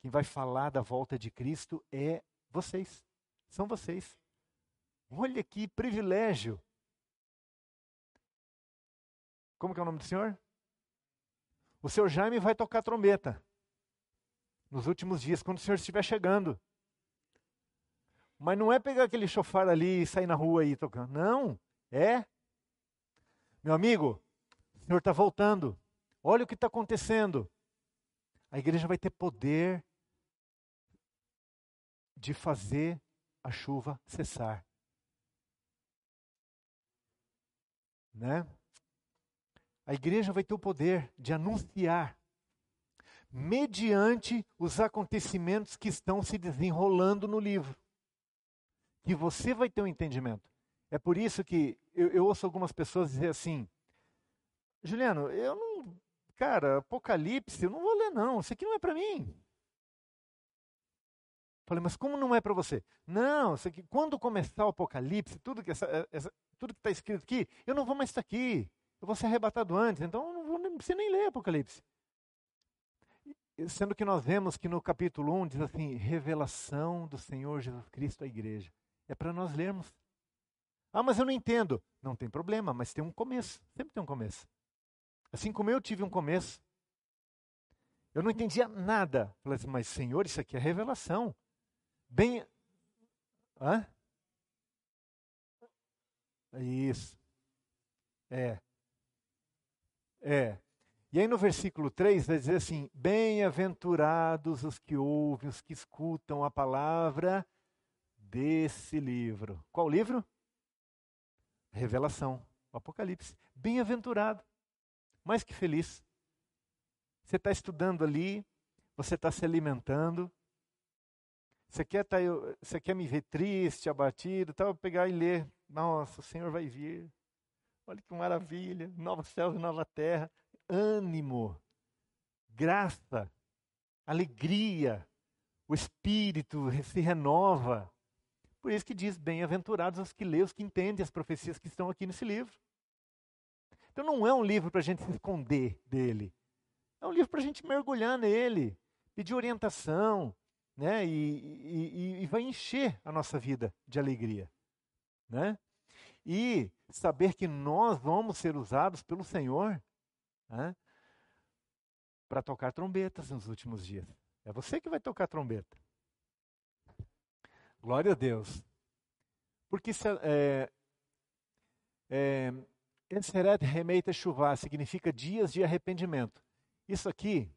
[SPEAKER 1] quem vai falar da volta de Cristo é vocês. São vocês. Olha que privilégio. Como que é o nome do senhor? O seu Jaime vai tocar trombeta nos últimos dias, quando o senhor estiver chegando. Mas não é pegar aquele chofar ali e sair na rua aí tocando. Não, é. Meu amigo, o Senhor está voltando. Olha o que está acontecendo. A igreja vai ter poder de fazer a chuva cessar. Né? A igreja vai ter o poder de anunciar mediante os acontecimentos que estão se desenrolando no livro que você vai ter um entendimento. É por isso que eu, eu ouço algumas pessoas dizer assim: Juliano, eu não. Cara, Apocalipse, eu não vou ler, não. Isso aqui não é para mim. Falei, mas como não é para você? Não, isso aqui, quando começar o Apocalipse, tudo que está escrito aqui, eu não vou mais estar aqui. Eu vou ser arrebatado antes, então não, vou, nem ler Apocalipse. Sendo que nós vemos que no capítulo 1 diz assim: revelação do Senhor Jesus Cristo à igreja. É para nós lermos. Ah, mas eu não entendo. Não tem problema, mas tem um começo. Sempre tem um começo. Assim como eu tive um começo. Eu não entendia nada. Falei assim, mas Senhor, isso aqui é revelação. Bem. Hã? Isso. É. É. E aí no versículo 3 vai dizer assim: Bem-aventurados os que ouvem, os que escutam a palavra desse livro. Qual livro? Revelação, Apocalipse. Bem-aventurado, mais que feliz. Você está estudando ali, você está se alimentando. Você quer, tá, você quer me ver triste, abatido, tal, pegar e ler. Nossa, o Senhor vai vir. Olha que maravilha, novos céus e nova terra. Ânimo, graça, alegria. O espírito se renova. Por isso que diz: bem-aventurados os que lêem, os que entendem as profecias que estão aqui nesse livro. Então não é um livro para a gente se esconder dele. É um livro para a gente mergulhar nele, pedir orientação, né? E, e, e, vai encher a nossa vida de alegria, né? E saber que nós vamos ser usados pelo Senhor né? para tocar trombetas nos últimos dias. É você que vai tocar trombeta. Glória a Deus. Porque é, é, Enseret Remeita Shuvah significa dias de arrependimento. Isso aqui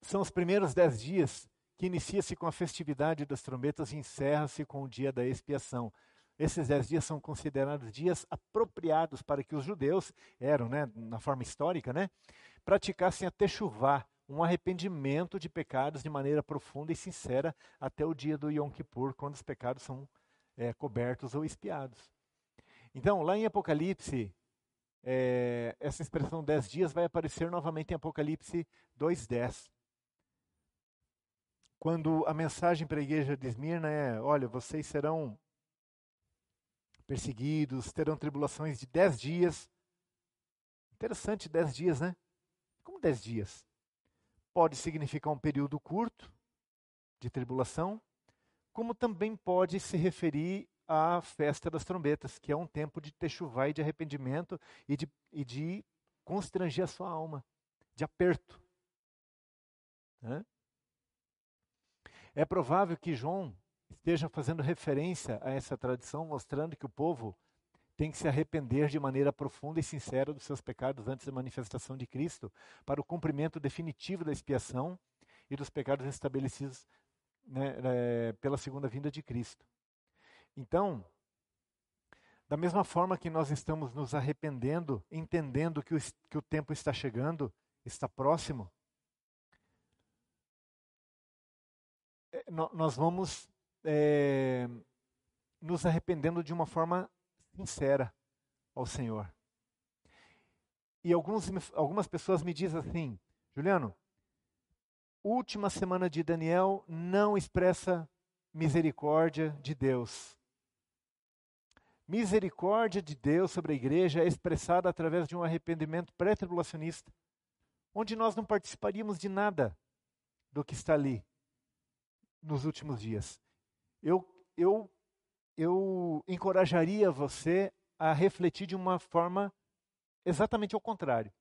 [SPEAKER 1] são os primeiros dez dias que inicia-se com a festividade das trombetas e encerra-se com o dia da expiação. Esses dez dias são considerados dias apropriados para que os judeus, eram, né, na forma histórica, né, praticassem a techuvá, um arrependimento de pecados de maneira profunda e sincera até o dia do Yom Kippur, quando os pecados são é, cobertos ou espiados. Então, lá em Apocalipse, é, essa expressão dez dias vai aparecer novamente em Apocalipse 2,10. Quando a mensagem para a igreja de Esmirna é: olha, vocês serão perseguidos, terão tribulações de dez dias. Interessante, dez dias, né? Como dez dias? Pode significar um período curto de tribulação, como também pode se referir à festa das trombetas, que é um tempo de techuvá e de arrependimento e de, e de constranger a sua alma, de aperto. É provável que João esteja fazendo referência a essa tradição, mostrando que o povo tem que se arrepender de maneira profunda e sincera dos seus pecados antes da manifestação de Cristo, para o cumprimento definitivo da expiação e dos pecados estabelecidos né, é, pela segunda vinda de Cristo. Então, da mesma forma que nós estamos nos arrependendo, entendendo que o, que o tempo está chegando, está próximo, é, nós vamos é, nos arrependendo de uma forma sincera ao Senhor. E alguns, algumas pessoas me dizem assim, Juliano, última semana de Daniel não expressa misericórdia de Deus. Misericórdia de Deus sobre a igreja é expressada através de um arrependimento pré-tribulacionista, onde nós não participaríamos de nada do que está ali nos últimos dias. Eu, eu eu encorajaria você a refletir de uma forma exatamente ao contrário.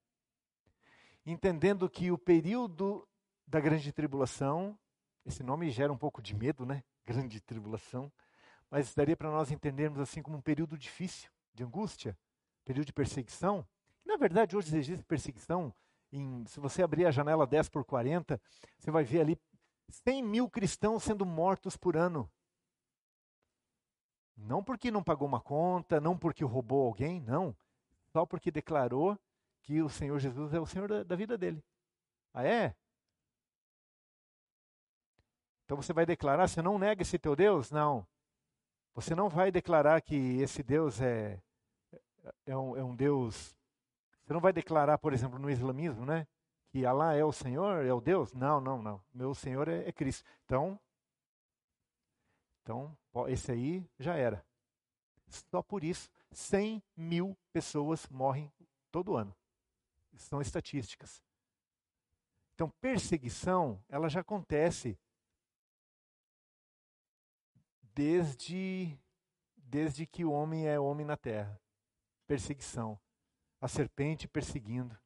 [SPEAKER 1] Entendendo que o período da grande tribulação, esse nome gera um pouco de medo, né? Grande tribulação, mas daria para nós entendermos assim como um período difícil, de angústia, período de perseguição. Na verdade, hoje existe perseguição. Em, se você abrir a janela 10 por 40, você vai ver ali 100 mil cristãos sendo mortos por ano não porque não pagou uma conta, não porque roubou alguém, não. Só porque declarou que o Senhor Jesus é o Senhor da, da vida dele. Ah, é? Então você vai declarar, você não nega esse teu Deus? Não. Você não vai declarar que esse Deus é, é, um, é um Deus. Você não vai declarar, por exemplo, no islamismo, né? Que Allah é o Senhor, é o Deus? Não, não, não. Meu Senhor é, é Cristo. Então, então, esse aí já era. Só por isso, 100 mil pessoas morrem todo ano. São estatísticas. Então, perseguição, ela já acontece desde, desde que o homem é homem na terra. Perseguição. A serpente perseguindo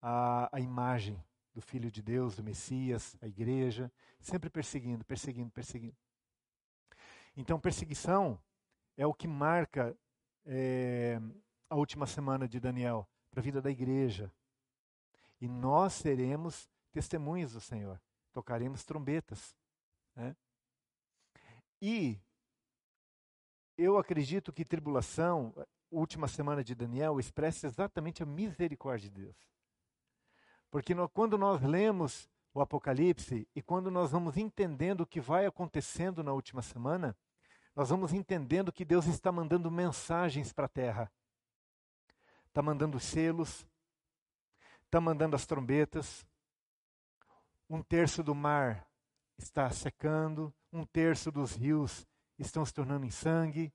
[SPEAKER 1] a, a imagem do Filho de Deus, do Messias, a igreja, sempre perseguindo, perseguindo, perseguindo. Então, perseguição é o que marca é, a última semana de Daniel para a vida da igreja. E nós seremos testemunhas do Senhor, tocaremos trombetas. Né? E eu acredito que tribulação, última semana de Daniel, expressa exatamente a misericórdia de Deus. Porque no, quando nós lemos o Apocalipse e quando nós vamos entendendo o que vai acontecendo na última semana, nós vamos entendendo que Deus está mandando mensagens para a terra. Está mandando selos, está mandando as trombetas. Um terço do mar está secando, um terço dos rios estão se tornando em sangue,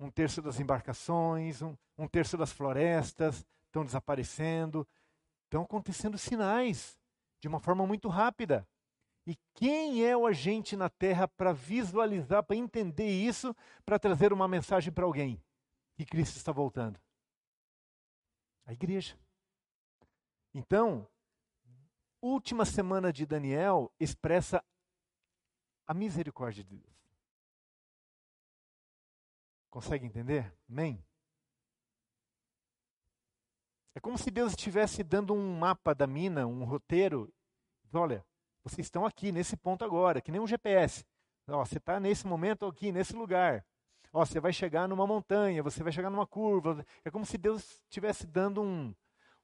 [SPEAKER 1] um terço das embarcações, um, um terço das florestas estão desaparecendo. Estão acontecendo sinais de uma forma muito rápida. E quem é o agente na terra para visualizar, para entender isso, para trazer uma mensagem para alguém? Que Cristo está voltando? A igreja. Então, última semana de Daniel expressa a misericórdia de Deus. Consegue entender? Amém? É como se Deus estivesse dando um mapa da mina, um roteiro. Olha, vocês estão aqui, nesse ponto agora, que nem um GPS. Ó, você está nesse momento aqui, nesse lugar. Ó, você vai chegar numa montanha, você vai chegar numa curva. É como se Deus estivesse dando um,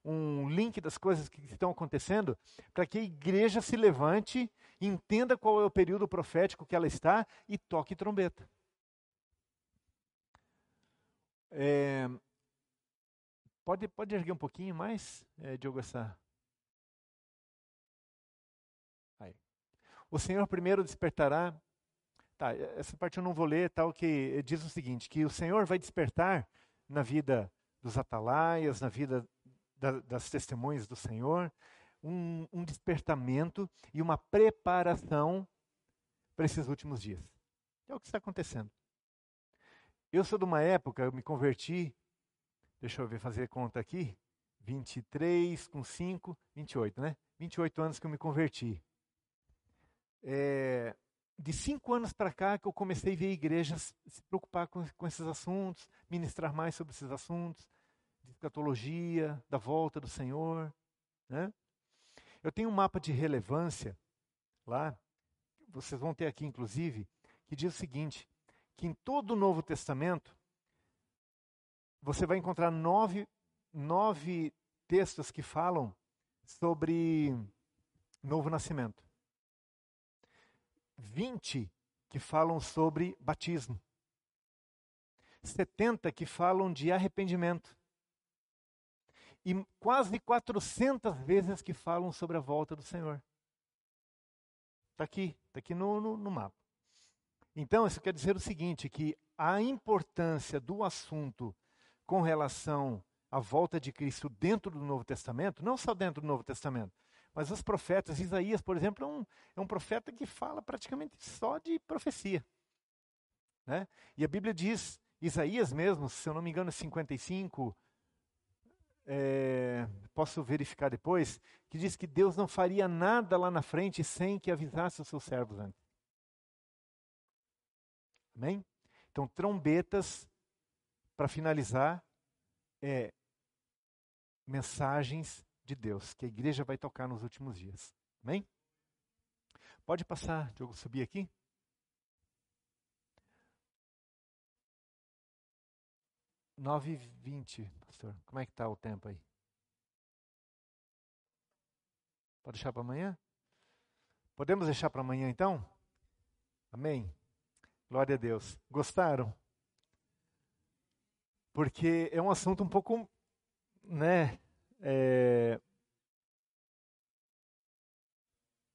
[SPEAKER 1] um link das coisas que estão acontecendo, para que a igreja se levante, entenda qual é o período profético que ela está e toque trombeta. É, pode, pode erguer um pouquinho mais, é, Diogo, essa. Aí. O Senhor primeiro despertará. Tá, essa parte eu não vou ler, tal, que diz o seguinte: que o Senhor vai despertar na vida dos atalaias, na vida da, das testemunhas do Senhor, um, um despertamento e uma preparação para esses últimos dias. É o que está acontecendo. Eu sou de uma época, eu me converti, deixa eu ver, fazer conta aqui, 23 com 5, 28, né? 28 anos que eu me converti. É, de cinco anos para cá que eu comecei a ver igrejas se preocupar com, com esses assuntos, ministrar mais sobre esses assuntos, de escatologia, da volta do Senhor. Né? Eu tenho um mapa de relevância lá, vocês vão ter aqui inclusive, que diz o seguinte: que em todo o Novo Testamento você vai encontrar nove, nove textos que falam sobre novo nascimento. 20 que falam sobre batismo. 70 que falam de arrependimento e quase 400 vezes que falam sobre a volta do Senhor. Está aqui, está aqui no, no, no mapa. Então, isso quer dizer o seguinte: que a importância do assunto com relação à volta de Cristo dentro do Novo Testamento, não só dentro do Novo Testamento, mas os profetas, Isaías, por exemplo, é um, é um profeta que fala praticamente só de profecia. Né? E a Bíblia diz, Isaías mesmo, se eu não me engano, 55, é, posso verificar depois, que diz que Deus não faria nada lá na frente sem que avisasse os seus servos antes. Amém? Então, trombetas, para finalizar, é mensagens de Deus, que a igreja vai tocar nos últimos dias. Amém? Pode passar, Diogo, subir aqui? Nove vinte, pastor. Como é que está o tempo aí? Pode deixar para amanhã? Podemos deixar para amanhã então? Amém. Glória a Deus. Gostaram? Porque é um assunto um pouco, né? É...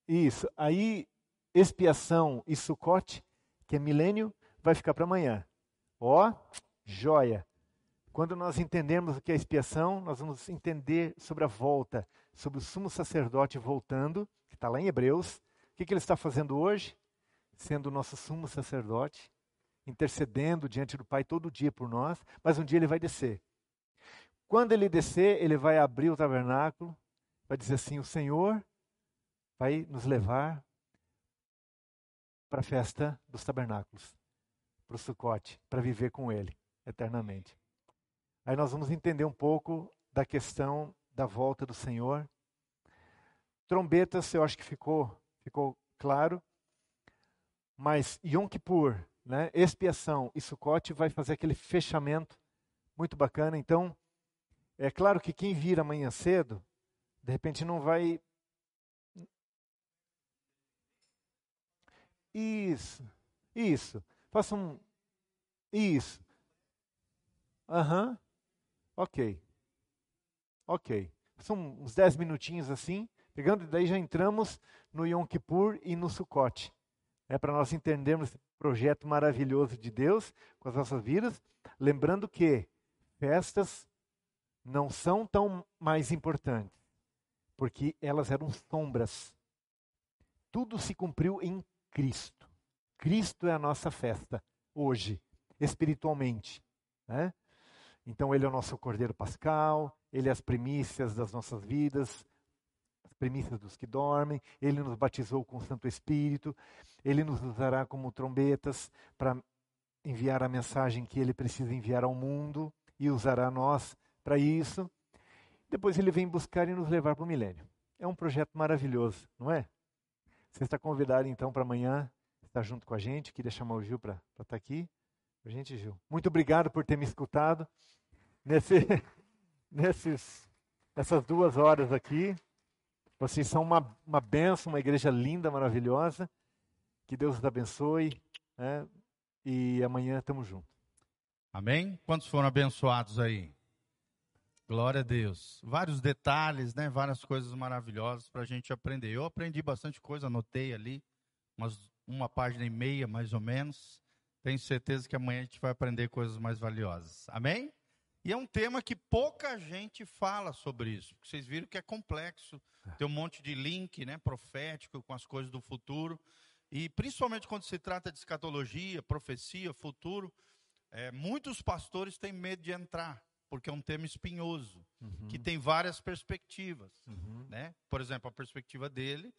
[SPEAKER 1] Isso. Aí, expiação e sucote, que é milênio, vai ficar para amanhã. Ó, joia. Quando nós entendermos o que é expiação, nós vamos entender sobre a volta, sobre o sumo sacerdote voltando, que está lá em Hebreus. O que, que ele está fazendo hoje? Sendo o nosso sumo sacerdote, intercedendo diante do Pai todo dia por nós, mas um dia ele vai descer. Quando ele descer, ele vai abrir o tabernáculo, vai dizer assim: O Senhor vai nos levar para a festa dos tabernáculos, para o Sucote, para viver com Ele eternamente. Aí nós vamos entender um pouco da questão da volta do Senhor. Trombetas, eu acho que ficou, ficou claro. Mas Yom Kippur, né, expiação e Sukkot vai fazer aquele fechamento muito bacana. Então, é claro que quem vir amanhã cedo, de repente não vai. Isso, isso. Faça um. Isso. Aham. Uhum. Ok. Ok. São uns 10 minutinhos assim, pegando, e daí já entramos no Yom Kippur e no Sukkot. É para nós entendermos projeto maravilhoso de Deus com as nossas vidas, lembrando que festas não são tão mais importantes, porque elas eram sombras. Tudo se cumpriu em Cristo. Cristo é a nossa festa hoje, espiritualmente. Né? Então, Ele é o nosso Cordeiro Pascal, Ele é as primícias das nossas vidas, as primícias dos que dormem, Ele nos batizou com o Santo Espírito, Ele nos usará como trombetas para enviar a mensagem que Ele precisa enviar ao mundo e usará nós para isso. Depois Ele vem buscar e nos levar para o milênio. É um projeto maravilhoso, não é? Você está convidado então para amanhã estar junto com a gente. Queria chamar o Gil para estar tá aqui. A gente, Gil. Muito obrigado por ter me escutado nesse, nesses essas duas horas aqui. Vocês são uma, uma benção, uma igreja linda, maravilhosa. Que Deus os abençoe. Né? E amanhã estamos juntos.
[SPEAKER 2] Amém? Quantos foram abençoados aí? Glória a Deus. Vários detalhes, né? Várias coisas maravilhosas para a gente aprender. Eu aprendi bastante coisa, anotei ali, umas, uma página e meia mais ou menos. Tenho certeza que amanhã a gente vai aprender coisas mais valiosas. Amém? E é um tema que pouca gente fala sobre isso. Vocês viram que é complexo. É. Tem um monte de link, né, profético com as coisas do futuro. E principalmente quando se trata de escatologia, profecia, futuro, é, muitos pastores têm medo de entrar, porque é um tema espinhoso, uhum. que tem várias perspectivas. Uhum. Né? Por exemplo, a perspectiva dele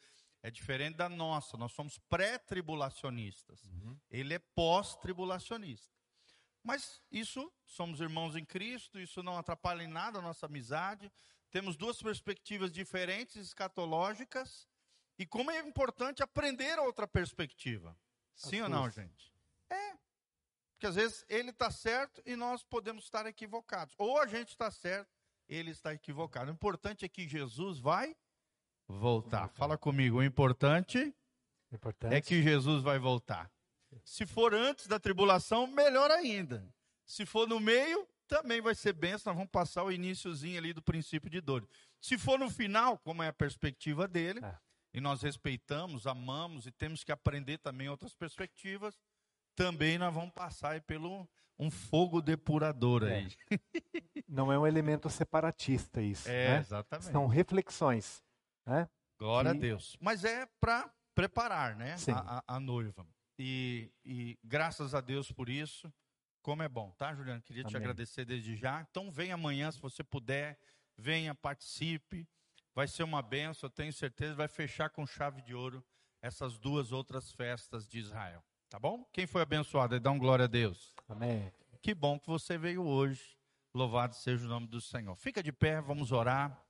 [SPEAKER 2] é diferente da nossa. Nós somos pré-tribulacionistas. Uhum. Ele é pós-tribulacionista. Mas isso, somos irmãos em Cristo, isso não atrapalha em nada a nossa amizade. Temos duas perspectivas diferentes, escatológicas. E como é importante aprender outra perspectiva. Sim ou não, gente? É. Porque às vezes ele está certo e nós podemos estar equivocados. Ou a gente está certo, ele está equivocado. O importante é que Jesus vai voltar. Fala comigo. O importante, importante. é que Jesus vai voltar. Se for antes da tribulação, melhor ainda. Se for no meio, também vai ser benção. Nós vamos passar o iníciozinho ali do princípio de dor. Se for no final, como é a perspectiva dele, é. e nós respeitamos, amamos e temos que aprender também outras perspectivas, também nós vamos passar pelo um fogo depurador é. aí.
[SPEAKER 1] Não é um elemento separatista isso. É, né? exatamente. São reflexões. Né?
[SPEAKER 2] Glória e... a Deus. Mas é para preparar né? A, a, a noiva. E, e, graças a Deus por isso. Como é bom, tá, Juliano? Queria Amém. te agradecer desde já. Então, vem amanhã, se você puder, venha, participe. Vai ser uma benção, eu tenho certeza. Vai fechar com chave de ouro essas duas outras festas de Israel. Tá bom? Quem foi abençoado? Dá um glória a Deus.
[SPEAKER 1] Amém.
[SPEAKER 2] Que bom que você veio hoje. Louvado seja o nome do Senhor. Fica de pé, vamos orar.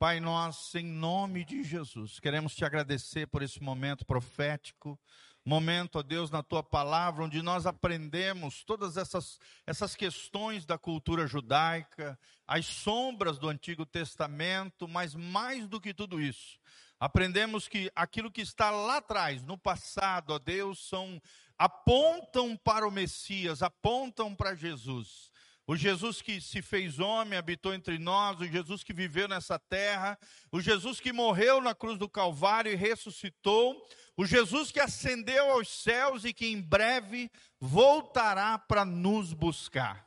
[SPEAKER 2] Pai, nós, em nome de Jesus, queremos te agradecer por esse momento profético, momento, ó Deus, na tua palavra, onde nós aprendemos todas essas, essas questões da cultura judaica, as sombras do Antigo Testamento, mas mais do que tudo isso, aprendemos que aquilo que está lá atrás, no passado, ó Deus, são apontam para o Messias, apontam para Jesus. O Jesus que se fez homem, habitou entre nós, o Jesus que viveu nessa terra, o Jesus que morreu na cruz do Calvário e ressuscitou, o Jesus que ascendeu aos céus e que em breve voltará para nos buscar.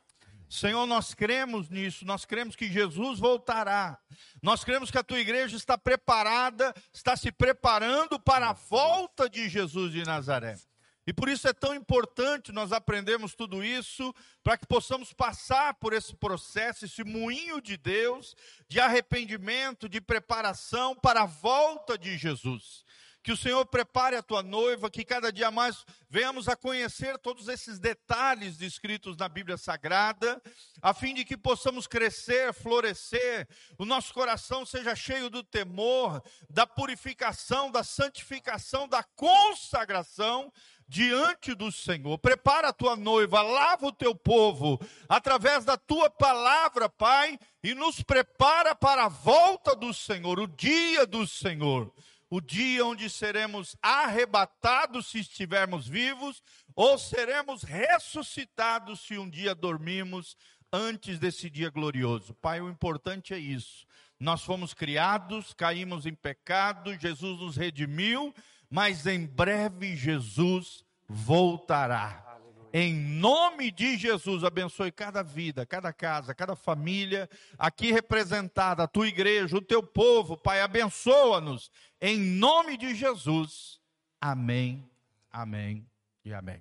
[SPEAKER 2] Senhor, nós cremos nisso, nós cremos que Jesus voltará. Nós cremos que a tua igreja está preparada, está se preparando para a volta de Jesus de Nazaré. E por isso é tão importante nós aprendermos tudo isso, para que possamos passar por esse processo, esse moinho de Deus, de arrependimento, de preparação para a volta de Jesus. Que o Senhor prepare a tua noiva, que cada dia mais venhamos a conhecer todos esses detalhes descritos na Bíblia Sagrada, a fim de que possamos crescer, florescer, o nosso coração seja cheio do temor, da purificação, da santificação, da consagração diante do Senhor. Prepara a tua noiva, lava o teu povo através da tua palavra, Pai, e nos prepara para a volta do Senhor, o dia do Senhor. O dia onde seremos arrebatados se estivermos vivos, ou seremos ressuscitados se um dia dormirmos antes desse dia glorioso. Pai, o importante é isso. Nós fomos criados, caímos em pecado, Jesus nos redimiu mas em breve Jesus voltará. Em nome de Jesus, abençoe cada vida, cada casa, cada família aqui representada, a tua igreja, o teu povo, Pai, abençoa-nos. Em nome de Jesus. Amém, amém e amém.